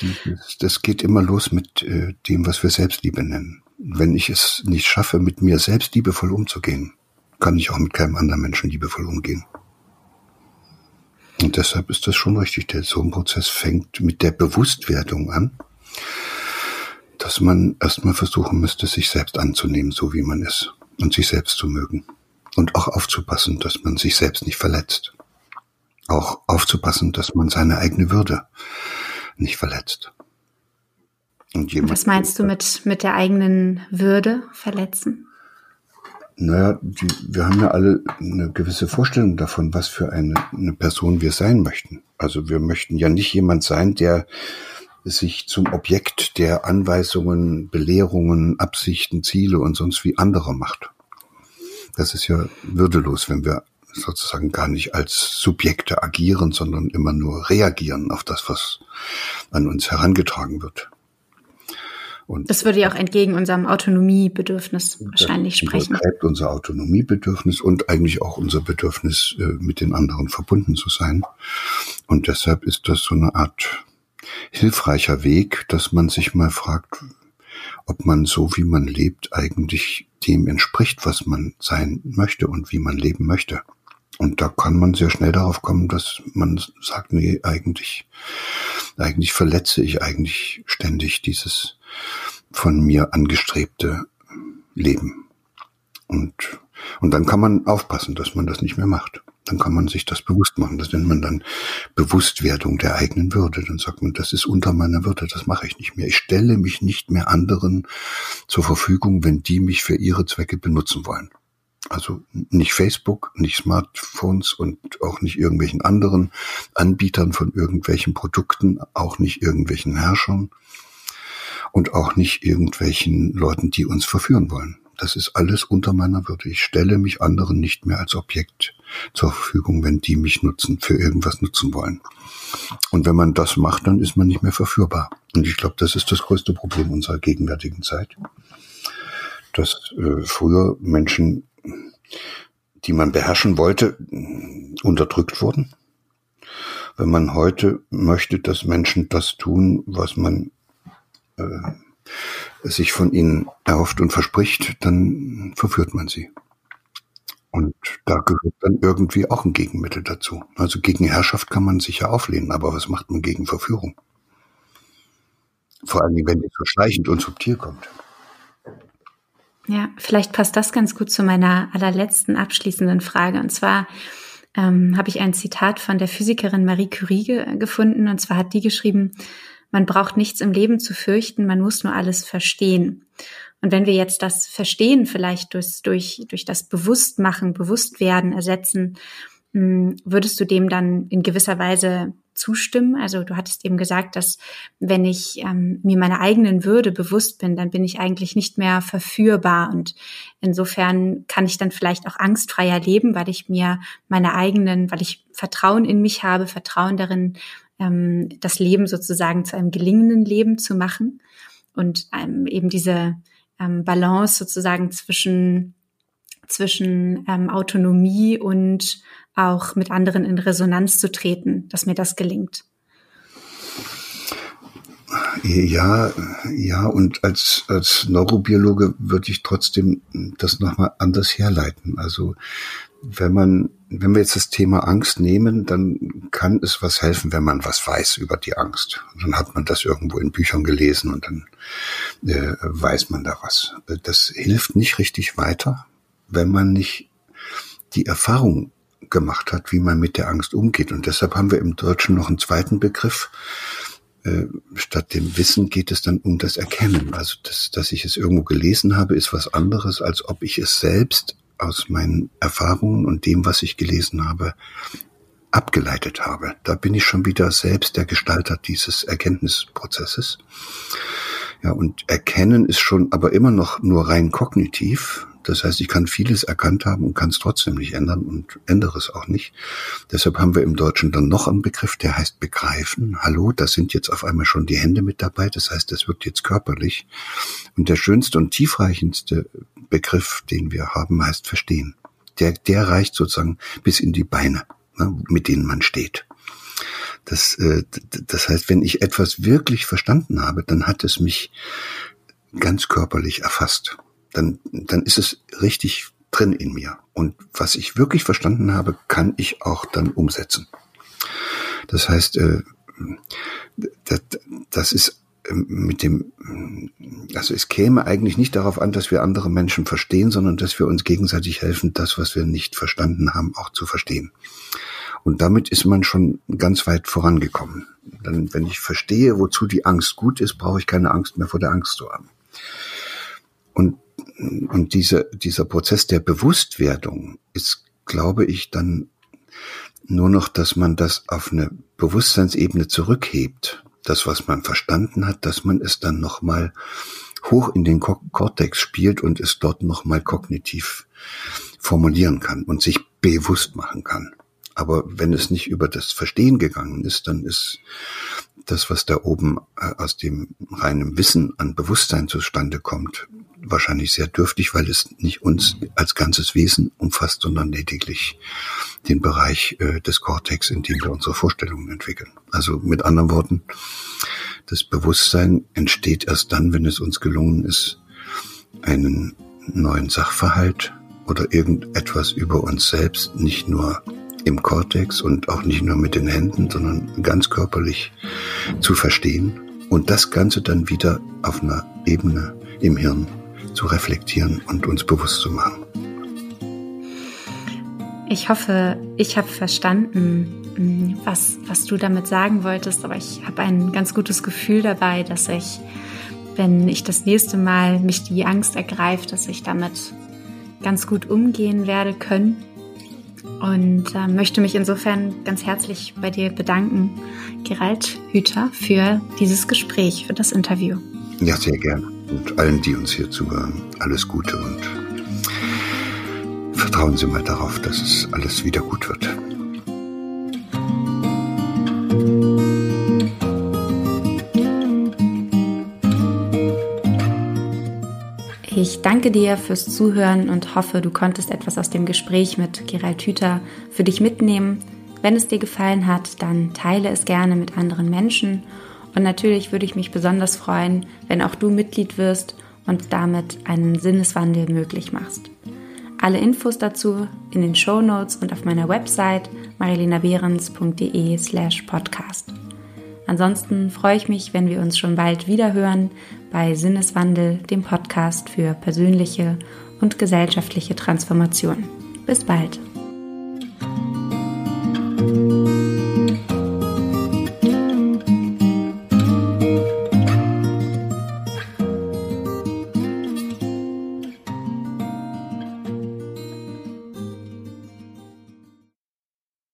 das geht immer los mit äh, dem, was wir Selbstliebe nennen wenn ich es nicht schaffe, mit mir selbst liebevoll umzugehen, kann ich auch mit keinem anderen Menschen liebevoll umgehen. Und deshalb ist das schon richtig. Der Sohnprozess fängt mit der Bewusstwerdung an, dass man erstmal versuchen müsste, sich selbst anzunehmen, so wie man ist, und sich selbst zu mögen. Und auch aufzupassen, dass man sich selbst nicht verletzt. Auch aufzupassen, dass man seine eigene Würde nicht verletzt. Und jemand, Was meinst du mit, mit der eigenen Würde verletzen? Naja, die, wir haben ja alle eine gewisse Vorstellung davon, was für eine, eine Person wir sein möchten. Also wir möchten ja nicht jemand sein, der sich zum Objekt der Anweisungen, Belehrungen, Absichten, Ziele und sonst wie anderer macht. Das ist ja würdelos, wenn wir sozusagen gar nicht als Subjekte agieren, sondern immer nur reagieren auf das, was an uns herangetragen wird. Und das würde ja auch entgegen unserem Autonomiebedürfnis wahrscheinlich sprechen. Das treibt unser Autonomiebedürfnis und eigentlich auch unser Bedürfnis, äh, mit den anderen verbunden zu sein. Und deshalb ist das so eine Art hilfreicher Weg, dass man sich mal fragt, ob man so, wie man lebt, eigentlich dem entspricht, was man sein möchte und wie man leben möchte. Und da kann man sehr schnell darauf kommen, dass man sagt, nee, eigentlich, eigentlich verletze ich eigentlich ständig dieses von mir angestrebte Leben. Und, und dann kann man aufpassen, dass man das nicht mehr macht. Dann kann man sich das bewusst machen. Das nennt man dann Bewusstwerdung der eigenen Würde. Dann sagt man, das ist unter meiner Würde, das mache ich nicht mehr. Ich stelle mich nicht mehr anderen zur Verfügung, wenn die mich für ihre Zwecke benutzen wollen. Also nicht Facebook, nicht Smartphones und auch nicht irgendwelchen anderen Anbietern von irgendwelchen Produkten, auch nicht irgendwelchen Herrschern, und auch nicht irgendwelchen Leuten, die uns verführen wollen. Das ist alles unter meiner Würde. Ich stelle mich anderen nicht mehr als Objekt zur Verfügung, wenn die mich nutzen, für irgendwas nutzen wollen. Und wenn man das macht, dann ist man nicht mehr verführbar. Und ich glaube, das ist das größte Problem unserer gegenwärtigen Zeit. Dass äh, früher Menschen, die man beherrschen wollte, unterdrückt wurden. Wenn man heute möchte, dass Menschen das tun, was man äh, sich von ihnen erhofft und verspricht, dann verführt man sie. Und da gehört dann irgendwie auch ein Gegenmittel dazu. Also gegen Herrschaft kann man sicher auflehnen, aber was macht man gegen Verführung? Vor allem, wenn die so schleichend und subtil kommt. Ja, vielleicht passt das ganz gut zu meiner allerletzten abschließenden Frage. Und zwar ähm, habe ich ein Zitat von der Physikerin Marie Curie ge gefunden. Und zwar hat die geschrieben, man braucht nichts im Leben zu fürchten, man muss nur alles verstehen. Und wenn wir jetzt das Verstehen vielleicht durch, durch, durch das Bewusstmachen, Bewusstwerden ersetzen, hm, würdest du dem dann in gewisser Weise zustimmen? Also du hattest eben gesagt, dass wenn ich ähm, mir meiner eigenen Würde bewusst bin, dann bin ich eigentlich nicht mehr verführbar. Und insofern kann ich dann vielleicht auch angstfreier leben, weil ich mir meine eigenen, weil ich Vertrauen in mich habe, Vertrauen darin, ähm, das Leben sozusagen zu einem gelingenden Leben zu machen und ähm, eben diese ähm, Balance sozusagen zwischen zwischen ähm, Autonomie und auch mit anderen in Resonanz zu treten, dass mir das gelingt. Ja, ja, und als, als Neurobiologe würde ich trotzdem das nochmal anders herleiten. Also wenn man, wenn wir jetzt das Thema Angst nehmen, dann kann es was helfen, wenn man was weiß über die Angst. dann hat man das irgendwo in Büchern gelesen und dann äh, weiß man da was. Das hilft nicht richtig weiter, wenn man nicht die Erfahrung gemacht hat, wie man mit der Angst umgeht. Und deshalb haben wir im Deutschen noch einen zweiten Begriff. Äh, statt dem Wissen geht es dann um das Erkennen. Also, das, dass ich es irgendwo gelesen habe, ist was anderes, als ob ich es selbst aus meinen Erfahrungen und dem, was ich gelesen habe, abgeleitet habe. Da bin ich schon wieder selbst der Gestalter dieses Erkenntnisprozesses. Ja, und erkennen ist schon aber immer noch nur rein kognitiv. Das heißt, ich kann vieles erkannt haben und kann es trotzdem nicht ändern und ändere es auch nicht. Deshalb haben wir im Deutschen dann noch einen Begriff, der heißt begreifen. Hallo, da sind jetzt auf einmal schon die Hände mit dabei. Das heißt, es wird jetzt körperlich. Und der schönste und tiefreichendste Begriff, den wir haben, heißt verstehen. Der, der reicht sozusagen bis in die Beine, ne, mit denen man steht. Das, äh, das heißt, wenn ich etwas wirklich verstanden habe, dann hat es mich ganz körperlich erfasst dann, dann ist es richtig drin in mir. Und was ich wirklich verstanden habe, kann ich auch dann umsetzen. Das heißt, äh, das, ist äh, mit dem, also es käme eigentlich nicht darauf an, dass wir andere Menschen verstehen, sondern dass wir uns gegenseitig helfen, das, was wir nicht verstanden haben, auch zu verstehen. Und damit ist man schon ganz weit vorangekommen. Dann, wenn ich verstehe, wozu die Angst gut ist, brauche ich keine Angst mehr vor der Angst zu haben. Und und diese, dieser Prozess der Bewusstwerdung ist, glaube ich, dann nur noch, dass man das auf eine Bewusstseinsebene zurückhebt. Das, was man verstanden hat, dass man es dann nochmal hoch in den Kortex spielt und es dort nochmal kognitiv formulieren kann und sich bewusst machen kann. Aber wenn es nicht über das Verstehen gegangen ist, dann ist, das, was da oben äh, aus dem reinen Wissen an Bewusstsein zustande kommt, wahrscheinlich sehr dürftig, weil es nicht uns als ganzes Wesen umfasst, sondern lediglich den Bereich äh, des Cortex, in dem wir unsere Vorstellungen entwickeln. Also mit anderen Worten, das Bewusstsein entsteht erst dann, wenn es uns gelungen ist, einen neuen Sachverhalt oder irgendetwas über uns selbst nicht nur im Kortex und auch nicht nur mit den Händen, sondern ganz körperlich zu verstehen und das Ganze dann wieder auf einer Ebene im Hirn zu reflektieren und uns bewusst zu machen. Ich hoffe, ich habe verstanden, mm, was, was du damit sagen wolltest, aber ich habe ein ganz gutes Gefühl dabei, dass ich, wenn ich das nächste Mal mich die Angst ergreift, dass ich damit ganz gut umgehen werde können und äh, möchte mich insofern ganz herzlich bei dir bedanken, Gerald Hüter, für dieses Gespräch, für das Interview. Ja, sehr gerne. Und allen, die uns hier zuhören, alles Gute und vertrauen Sie mal darauf, dass es alles wieder gut wird. Ich danke dir fürs Zuhören und hoffe, du konntest etwas aus dem Gespräch mit Gerald Hüther für dich mitnehmen. Wenn es dir gefallen hat, dann teile es gerne mit anderen Menschen. Und natürlich würde ich mich besonders freuen, wenn auch du Mitglied wirst und damit einen Sinneswandel möglich machst. Alle Infos dazu in den Show Notes und auf meiner Website marilenabehrens.de slash podcast. Ansonsten freue ich mich, wenn wir uns schon bald wieder hören bei Sinneswandel, dem Podcast für persönliche und gesellschaftliche Transformation. Bis bald.